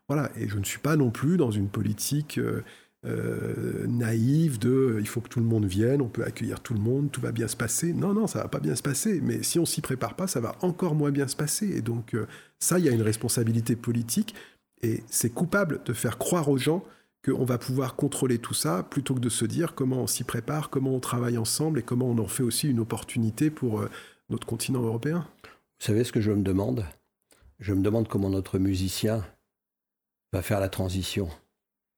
voilà. Et je ne suis pas non plus dans une politique euh, euh, naïve de il faut que tout le monde vienne, on peut accueillir tout le monde, tout va bien se passer. Non, non, ça va pas bien se passer. Mais si on s'y prépare pas, ça va encore moins bien se passer. Et donc ça, il y a une responsabilité politique. Et c'est coupable de faire croire aux gens qu'on va pouvoir contrôler tout ça plutôt que de se dire comment on s'y prépare, comment on travaille ensemble et comment on en fait aussi une opportunité pour euh, notre continent européen. Vous savez ce que je me demande? Je me demande comment notre musicien va faire la transition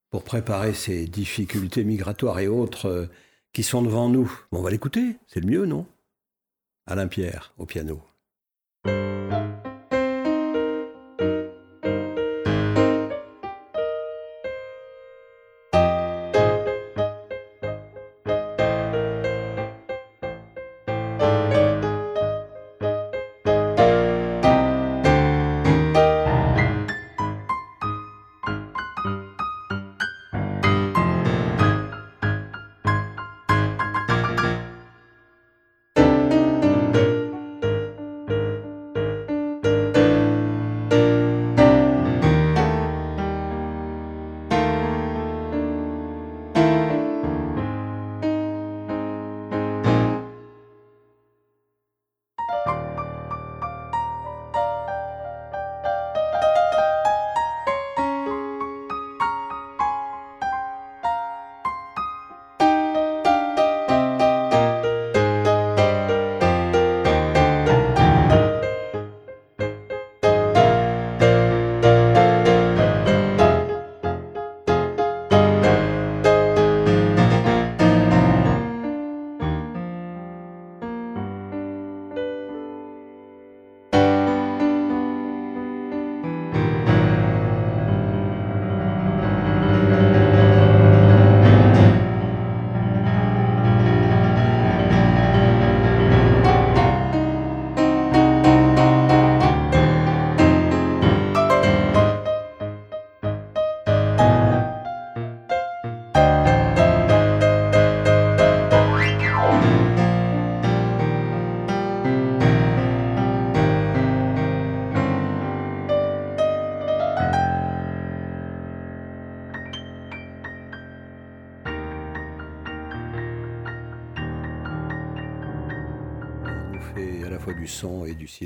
pour préparer ces difficultés migratoires et autres euh, qui sont devant nous. on va l'écouter, c'est le mieux, non? Alain Pierre au piano.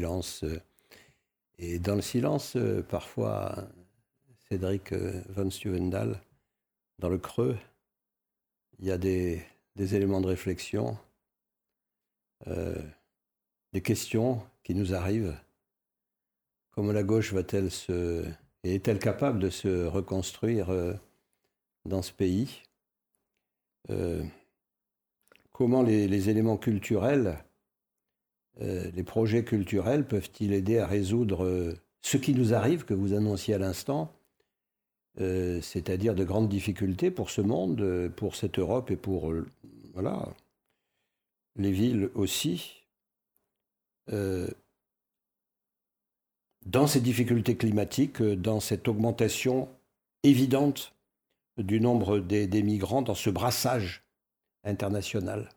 Silence. Et dans le silence, parfois, Cédric Van Stuvendal, dans le creux, il y a des, éléments de réflexion, euh, des questions qui nous arrivent. Comment la gauche va-t-elle se... est-elle capable de se reconstruire euh, dans ce pays euh, Comment les, éléments culturels euh, les projets culturels peuvent-ils aider à résoudre euh, ce qui nous arrive, que vous annonciez à l'instant, euh, c'est-à-dire de grandes difficultés pour ce monde, pour cette Europe et pour les villes aussi dans ces difficultés climatiques, dans cette augmentation évidente du nombre des migrants, dans ce brassage international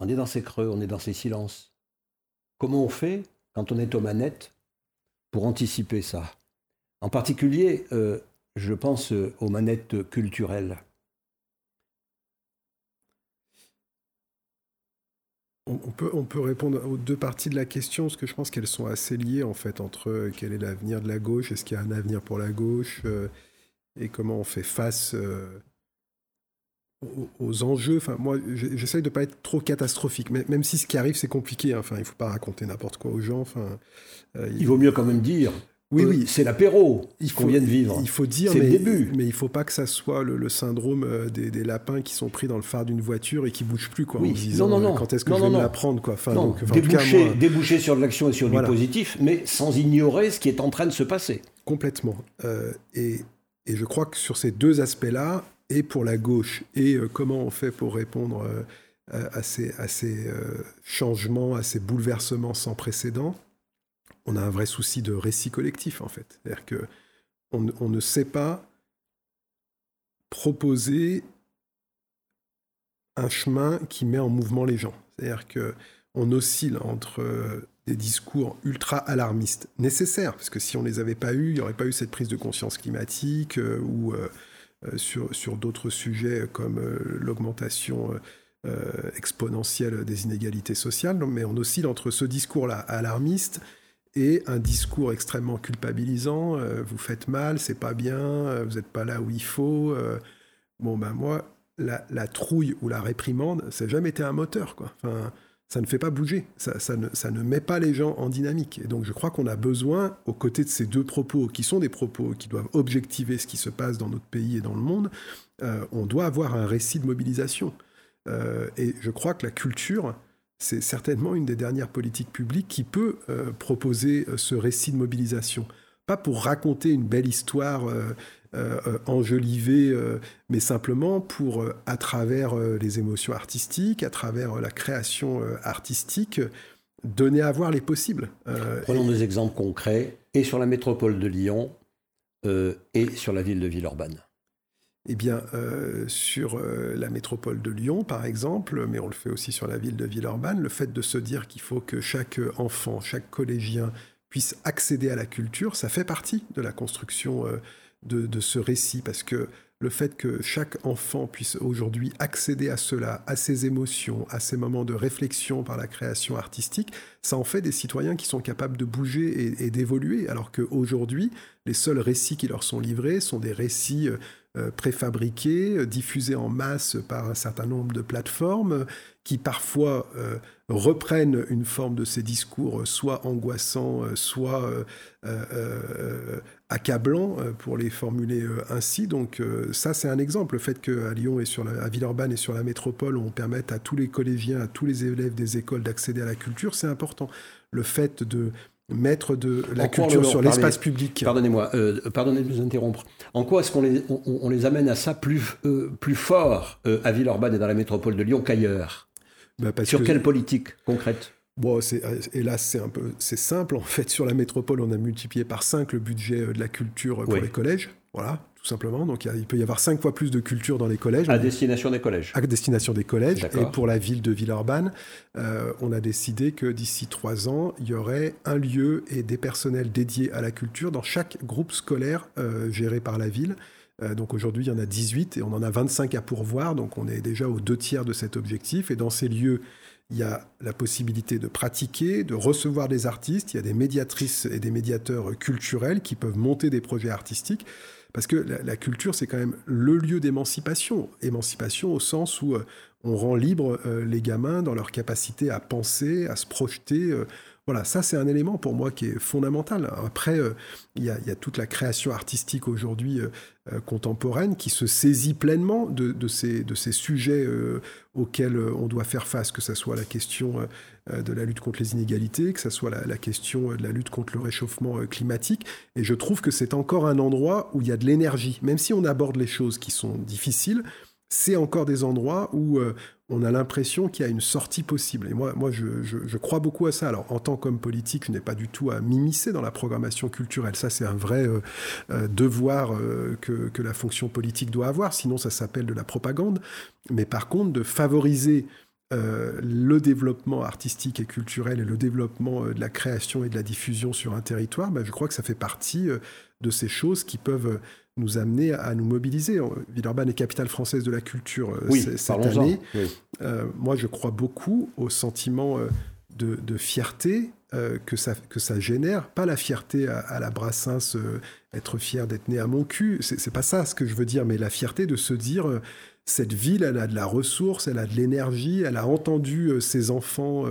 on est dans ces creux, on est dans ces silences. Comment on fait quand on est aux manettes pour anticiper ça? En particulier, euh, je pense aux manettes culturelles. On peut, on peut répondre aux deux parties de la question, parce que je pense qu'elles sont assez liées, en fait, entre euh, quel est l'avenir de la gauche, est-ce qu'il y a un avenir pour la gauche, euh, et comment on fait face euh, aux, enjeux. Enfin, moi, j'essaye de ne pas être trop catastrophique, même si ce qui arrive, c'est compliqué. Hein. Enfin, il ne faut pas raconter n'importe quoi aux gens. Enfin, il vaut mieux quand même dire oui, oui. C'est l'apéro qu'on vient de vivre. Il faut dire, mais, le début. mais il faut pas que ça soit le, syndrome euh, des, lapins qui sont pris dans le phare d'une voiture et qui bougent plus, quoi. Oui. non, non, non. Quand est-ce que je vais me l'apprendre, quoi. Enfin, donc, déboucher, déboucher, sur de l'action et sur du positif, mais sans ignorer ce qui est en train de se passer. Complètement. Euh, et, et, je crois que sur ces deux aspects-là, et pour la gauche, et euh, comment on fait pour répondre à ces, à ces changements, à ces bouleversements sans précédent, on a un vrai souci de récit collectif, en fait. C'est-à-dire que on, ne sait pas proposer un chemin qui met en mouvement les gens. C'est-à-dire que on oscille entre euh, des discours ultra alarmistes nécessaires, parce que si on les avait pas eus, il n'y aurait pas eu cette prise de conscience climatique euh, ou euh, sur, sur d'autres sujets comme l'augmentation exponentielle des inégalités sociales. Mais on oscille entre ce discours-là alarmiste et un discours extrêmement culpabilisant. Euh, vous faites mal, c'est pas bien, euh, vous n'êtes pas là où il faut. Euh. bon, ben moi, la, trouille ou la réprimande, ça n'a jamais été un moteur. Quoi. Enfin, ça ne fait pas bouger, ça, ne, ça, ne, met pas les gens en dynamique. Et donc je crois qu'on a besoin, aux côtés de ces deux propos, qui sont des propos qui doivent objectiver ce qui se passe dans notre pays et dans le monde, on doit avoir un récit de mobilisation. et je crois que la culture, c'est certainement une des dernières politiques publiques qui peut euh, proposer euh, ce récit de mobilisation. Pas pour raconter une belle histoire euh, enjolivée, mais simplement pour, à travers les émotions artistiques, à travers la création artistique, donner à voir les possibles. Prenons des exemples concrets, et sur la métropole de Lyon, et sur la ville de Villeurbanne. Eh bien, euh, sur euh, la métropole de Lyon, par exemple, mais on le fait aussi sur la ville de Villeurbanne, le fait de se dire qu'il faut que chaque enfant, chaque collégien puisse accéder à la culture, ça fait partie de la construction euh, de, ce récit, parce que le fait que chaque enfant puisse aujourd'hui accéder à cela, à ses émotions, à ses moments de réflexion par la création artistique, ça en fait des citoyens qui sont capables de bouger et, d'évoluer, alors qu'aujourd'hui, les seuls récits qui leur sont livrés sont des récits euh, préfabriqués, euh, diffusés en masse par un certain nombre de plateformes, qui parfois reprennent une forme de ces discours soit angoissants, soit euh, pour les formuler euh, ainsi. Donc euh, ça, c'est un exemple. Le fait qu'à Lyon et sur la, à Villeurbanne et sur la métropole, on permette à tous les collégiens, à tous les élèves des écoles d'accéder à la culture, c'est important. Le fait de mettre de la culture sur l'espace public. Pardonnez-moi, pardonnez de vous interrompre. En quoi est-ce qu'on les, on, les amène à ça plus, plus fort à Villeurbanne et dans la métropole de Lyon qu'ailleurs? Bah, Sur quelle politique concrète? Bon, hélas, c'est un peu, c'est simple. En fait, sur la métropole, on a multiplié par 5 le budget euh, de la culture pour les collèges. Voilà, tout simplement. Donc, il, peut y avoir 5 fois plus de culture dans les collèges. À destination des collèges. À destination des collèges. Et pour la ville de Villeurbanne, euh, on a décidé que d'ici 3 ans, il y aurait un lieu et des personnels dédiés à la culture dans chaque groupe scolaire euh, géré par la ville. donc aujourd'hui, il y en a 18 et on en a 25 à pourvoir. Donc on est déjà aux deux tiers de cet objectif. Et dans ces lieux il y a la possibilité de pratiquer, de recevoir des artistes, il y a des médiatrices et des médiateurs culturels qui peuvent monter des projets artistiques, parce que la, culture, c'est quand même le lieu d'émancipation. Émancipation au sens où euh, on rend libre euh, les gamins dans leur capacité à penser, à se projeter. Euh, voilà, ça c'est un élément pour moi qui est fondamental. Après, il y, a, toute la création artistique aujourd'hui contemporaine qui se saisit pleinement de, ces, sujets auxquels on doit faire face, que ce soit la question de la lutte contre les inégalités, que ce soit la, question de la lutte contre le réchauffement climatique. Et je trouve que c'est encore un endroit où il y a de l'énergie, même si on aborde les choses qui sont difficiles c'est encore des endroits où euh, on a l'impression qu'il y a une sortie possible. Et moi, moi je, crois beaucoup à ça. Alors, en tant qu'homme politique, je n'ai pas du tout à m'immiscer dans la programmation culturelle. Ça, c'est un vrai euh, euh, devoir que, que, la fonction politique doit avoir. Sinon, ça s'appelle de la propagande. Mais par contre, de favoriser le développement artistique et culturel et le développement de la création et de la diffusion sur un territoire, bah, je crois que ça fait partie de ces choses qui peuvent nous amener à nous mobiliser. Villeurbanne est capitale française de la culture cette année. moi, je crois beaucoup au sentiment de, fierté euh, que, ça, que ça génère, pas la fierté à, la Brassens, euh, être fier d'être né à mon cul, c'est pas ça ce que je veux dire, mais la fierté de se dire, euh, cette ville, elle a de la ressource, elle a de l'énergie, elle a entendu ses enfants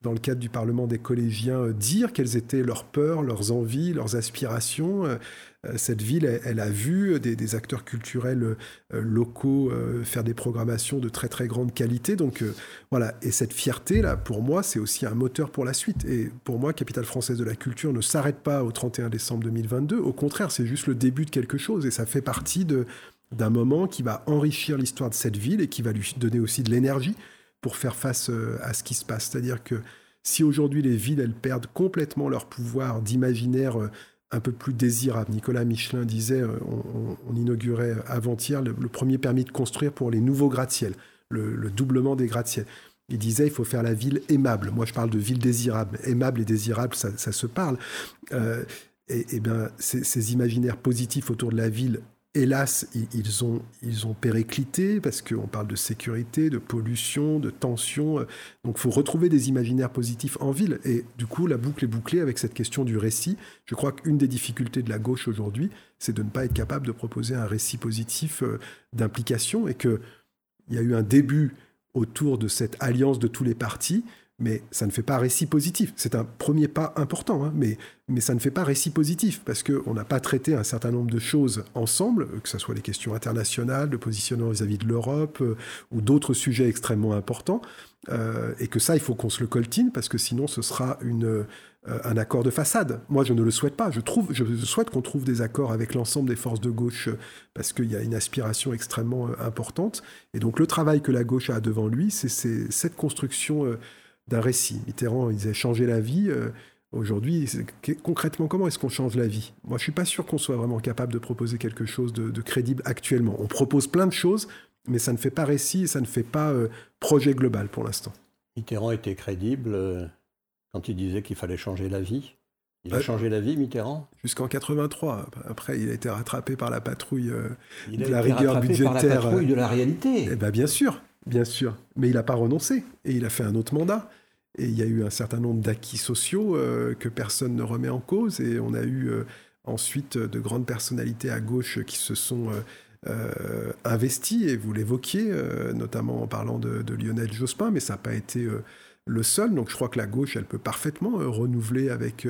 dans le cadre du Parlement des collégiens, dire quelles étaient leurs peurs, leurs envies, leurs aspirations. Euh, cette ville, elle, a vu des, acteurs culturels euh, locaux euh, faire des programmations de très très grande qualité. Donc voilà, et cette fierté là, pour moi, c'est aussi un moteur pour la suite. Et pour moi, Capitale française de la culture ne s'arrête pas au 31 décembre 2022. Au contraire, c'est juste le début de quelque chose et ça fait partie de d'un moment qui va enrichir l'histoire de cette ville et qui va lui donner aussi de l'énergie pour faire face à ce qui se passe. C'est-à-dire que si aujourd'hui les villes, elles perdent complètement leur pouvoir d'imaginaire un peu plus désirable. Nicolas Michelin disait, euh, on, inaugurait avant-hier le, premier permis de construire pour les nouveaux gratte-ciel, le, doublement des gratte-ciel. Il disait, il faut faire la ville aimable. Moi, je parle de ville désirable. Aimable et désirable, ça, se parle. Euh, et, bien, ces, imaginaires positifs autour de la ville hélas, ils ont, ils périclité parce qu'on parle de sécurité, de pollution, de tension. Donc, il faut retrouver des imaginaires positifs en ville. Et du coup, la boucle est bouclée avec cette question du récit. Je crois qu'une des difficultés de la gauche aujourd'hui, c'est de ne pas être capable de proposer un récit positif euh, d'implication et qu'il y a eu un début autour de cette alliance de tous les partis mais ça ne fait pas récit positif. C'est un premier pas important, hein, mais, mais ça ne fait pas récit positif, parce qu'on n'a pas traité un certain nombre de choses ensemble, que ce soit les questions internationales, le positionnement vis-à-vis de l'Europe, euh, ou d'autres sujets extrêmement importants, euh, et que ça, il faut qu'on se le coltine, parce que sinon ce sera une, euh, un accord de façade. Moi, je ne le souhaite pas. Je, trouve, je souhaite qu'on trouve des accords avec l'ensemble des forces de gauche, parce qu'il y a une aspiration extrêmement importante. Et donc le travail que la gauche a devant lui, c'est cette construction d'un récit. Mitterrand, il disait changer la vie. Euh, aujourd'hui, concrètement, comment est-ce qu'on change la vie? Moi, je suis pas sûr qu'on soit vraiment capable de proposer quelque chose de, crédible actuellement. On propose plein de choses, mais ça ne fait pas récit, ça ne fait pas euh, projet global pour l'instant. Mitterrand était crédible euh, quand il disait qu'il fallait changer la vie. Il a changé la vie, Mitterrand? Jusqu'en 83. Après, il a été rattrapé par la patrouille de la rigueur budgétaire. Par la patrouille de la réalité. Eh ben, bien sûr. Bien sûr, mais il n'a pas renoncé et il a fait un autre mandat. Et il y a eu un certain nombre d'acquis sociaux euh, que personne ne remet en cause. Et on a eu euh, ensuite de grandes personnalités à gauche qui se sont euh, investies, et vous l'évoquiez, notamment en parlant de, Lionel Jospin, mais ça n'a pas été le seul. Donc je crois que la gauche, elle peut parfaitement renouveler avec...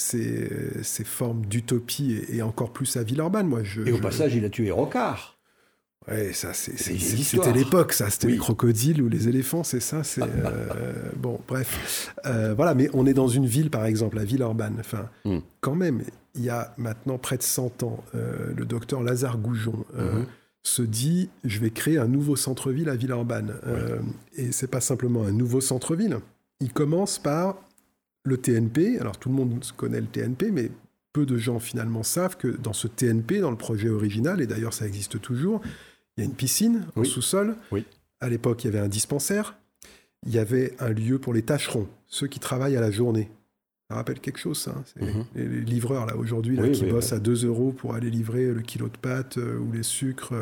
Ces, formes d'utopie et, encore plus à Villeurbanne. Moi, et au passage, il a tué Rocard. Ouais, ça, c'était l'époque, ça. C'était les crocodiles ou les éléphants, c'est ça. C'est euh, bon, bref, euh, voilà. Mais on est dans une ville, par exemple, la Villeurbanne. Enfin, hmm. quand même, il y a maintenant près de 100 ans, euh, le docteur Lazare Goujon hmm. se dit je vais créer un nouveau centre-ville à Villeurbanne. et c'est pas simplement un nouveau centre-ville. Il commence par le TNP. Alors tout le monde connaît le TNP, mais peu de gens finalement savent que dans ce TNP, dans le projet original, et d'ailleurs ça existe toujours, il y a une piscine au sous-sol. Oui. À l'époque, il y avait un dispensaire. Il y avait un lieu pour les tâcherons, ceux qui travaillent à la journée. Ça rappelle quelque chose, ça. Hein. Mhm. les, livreurs, là, aujourd'hui, qui bossent à 2 euros pour aller livrer le kilo de pâtes euh, ou les sucres.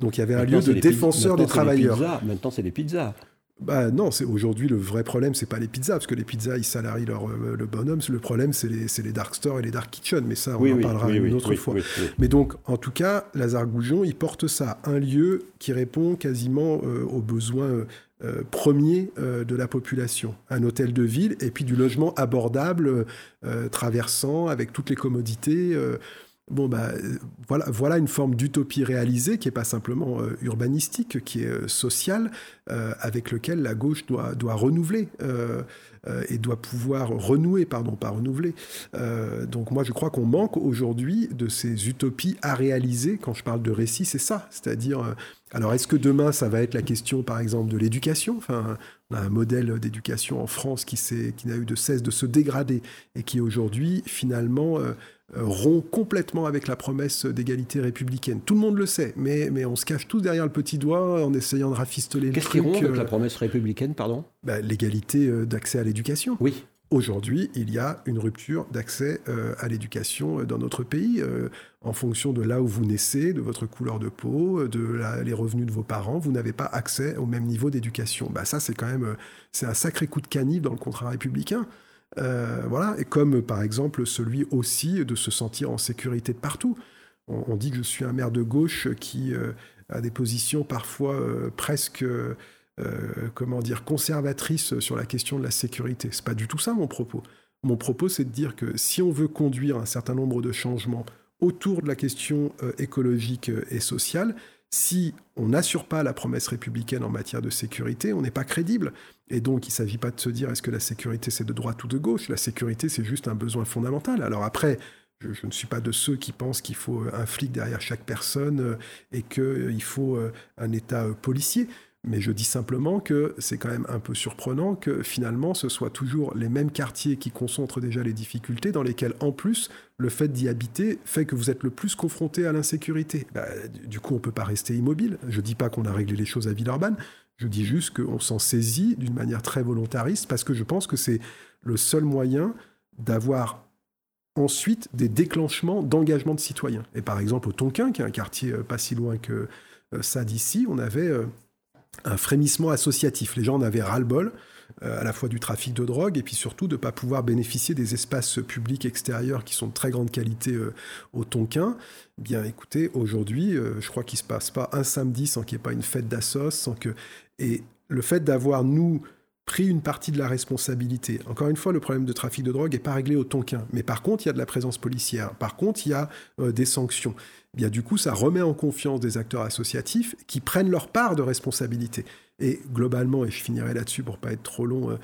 Donc, il y avait un lieu de défenseur des travailleurs. Maintenant, c'est les pizzas. Bah non, c'est aujourd'hui le vrai problème, c'est pas les pizzas, parce que les pizzas ils salarient leur, euh, le bonhomme. Le problème, c'est les, les, dark stores et les dark kitchen, mais ça, on en parlera une autre fois. Mais donc, en tout cas, Lazare Goujon, il porte ça, un lieu qui répond quasiment euh, aux besoins euh, premiers de la population, un hôtel de ville et puis du logement abordable, traversant avec toutes les commodités. Bon, bah, voilà, voilà une forme d'utopie réalisée qui n'est pas simplement euh, urbanistique, qui est euh, sociale, euh, avec lequel la gauche doit, doit renouveler et doit pouvoir renouer, pardon, pas renouveler. donc moi, je crois qu'on manque aujourd'hui de ces utopies à réaliser. Quand je parle de récit, c'est ça. C'est-à-dire, alors est-ce que demain, ça va être la question, par exemple, de l'éducation? Enfin, on a un modèle d'éducation en France qui, qui n'a eu de cesse de se dégrader et qui aujourd'hui, finalement rompt complètement avec la promesse d'égalité républicaine. Tout le monde le sait, mais, mais on se cache tous derrière le petit doigt en essayant de rafistoler le Qu'est-ce qui rompt avec la promesse républicaine, pardon? bah, L'égalité d'accès à l'éducation. Oui. Aujourd'hui, il y a une rupture d'accès euh, à l'éducation euh, dans notre pays, euh, en fonction de là où vous naissez, de votre couleur de peau, de les revenus de vos parents, vous n'avez pas accès au même niveau d'éducation. Bah, ça, c'est quand même c'est un sacré coup de canif dans le contrat républicain. Voilà, et comme par exemple celui aussi de se sentir en sécurité de partout. On, dit que je suis un maire de gauche qui a des positions parfois presque euh, comment dire, conservatrice sur la question de la sécurité. C'est pas du tout ça mon propos. Mon propos, c'est de dire que si on veut conduire un certain nombre de changements autour de la question euh, écologique euh, et sociale, si on n'assure pas la promesse républicaine en matière de sécurité, on n'est pas crédible. Et donc, il ne s'agit pas de se dire est-ce que la sécurité c'est de droite ou de gauche? La sécurité, c'est juste un besoin fondamental. Alors après, je, je, ne suis pas de ceux qui pensent qu'il faut un flic derrière chaque personne et qu'il faut un État policier. Mais je dis simplement que c'est quand même un peu surprenant que finalement ce soit toujours les mêmes quartiers qui concentrent déjà les difficultés, dans lesquels en plus le fait d'y habiter fait que vous êtes le plus confronté à l'insécurité. Bah, du coup, on peut pas rester immobile. Je dis pas qu'on a réglé les choses à Villeurbanne, je dis juste qu'on s'en saisit d'une manière très volontariste parce que je pense que c'est le seul moyen d'avoir ensuite des déclenchements d'engagement de citoyens. Et par exemple, au Tonkin, qui est un quartier euh, pas si loin que euh, ça d'ici, on avait euh, un frémissement associatif. Les gens en avaient ras-le-bol, euh, à la fois du trafic de drogue et puis surtout de ne pas pouvoir bénéficier des espaces publics extérieurs qui sont de très grande qualité euh, au Tonkin. Bien écoutez, aujourd'hui, euh, je crois qu'il ne se passe pas un samedi sans qu'il n'y ait pas une fête d'assos, sans que... Et le fait d'avoir, nous, pris une partie de la responsabilité. Encore une fois, le problème de trafic de drogue n'est pas réglé au Tonkin. Mais par contre, il y a de la présence policière. Par contre, il y a des sanctions. Eh bien du coup, ça remet en confiance des acteurs associatifs qui prennent leur part de responsabilité. Et globalement, et je finirai là-dessus pour pas être trop long, euh,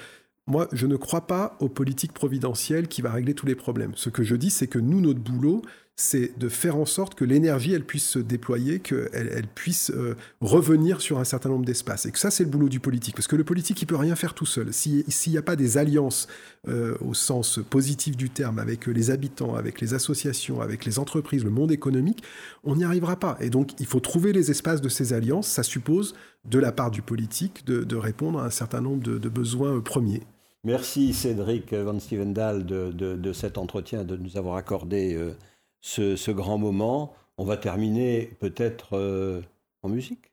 moi, je ne crois pas aux politiques providentielles qui va régler tous les problèmes. Ce que je dis, c'est que nous, notre boulot, c'est de faire en sorte que l'énergie, elle puisse se déployer, qu'elle elle puisse euh, revenir sur un certain nombre d'espaces. Et que ça, c'est le boulot du politique. Parce que le politique, il peut rien faire tout seul. S'il n'y a pas des alliances euh, au sens positif du terme avec les habitants, avec les associations, avec les entreprises, le monde économique, on n'y arrivera pas. Et donc, il faut trouver les espaces de ces alliances. Ça suppose, de la part du politique, de, répondre à un certain nombre de, besoins euh, premiers. Merci Cédric Van Stevendal de, de, cet entretien, de nous avoir accordé ce, grand moment. On va terminer peut-être euh, en musique?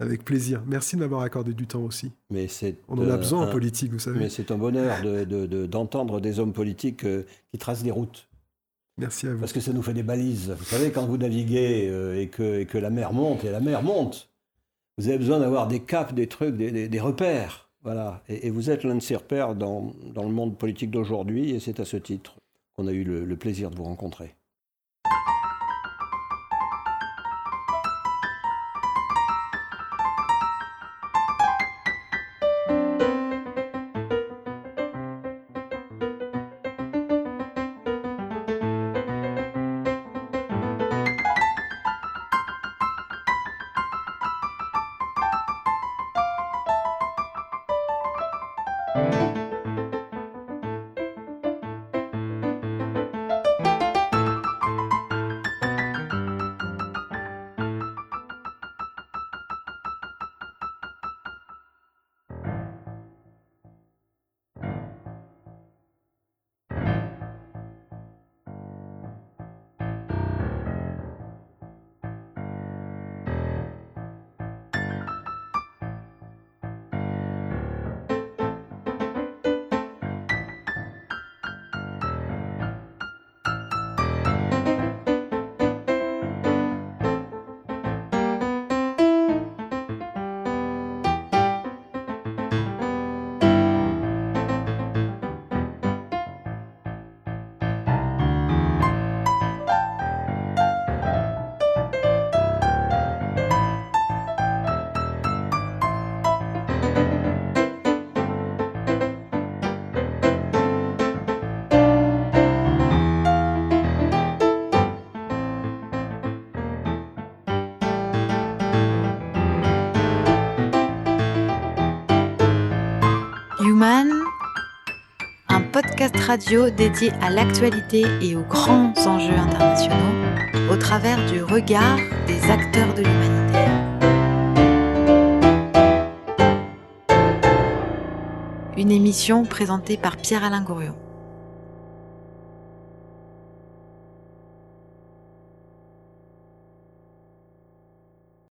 Avec plaisir. Merci de m'avoir accordé du temps aussi. Mais On en a besoin en politique, vous savez. Mais c'est un bonheur d'entendre de, des hommes politiques euh, qui tracent des routes. Merci à vous. Parce que ça nous fait des balises. Vous savez, quand vous naviguez euh, et, que, et, que, la mer monte, et la mer monte, vous avez besoin d'avoir des caps, des trucs, des, des, repères. Voilà. Et, vous êtes l'un de ces repères dans, dans, le monde politique d'aujourd'hui, et c'est à ce titre qu'on a eu le plaisir de vous rencontrer. Radio dédié à l'actualité et aux grands enjeux internationaux au travers du regard des acteurs de l'humanitaire. Une émission présentée par Pierre-Alain Gourion.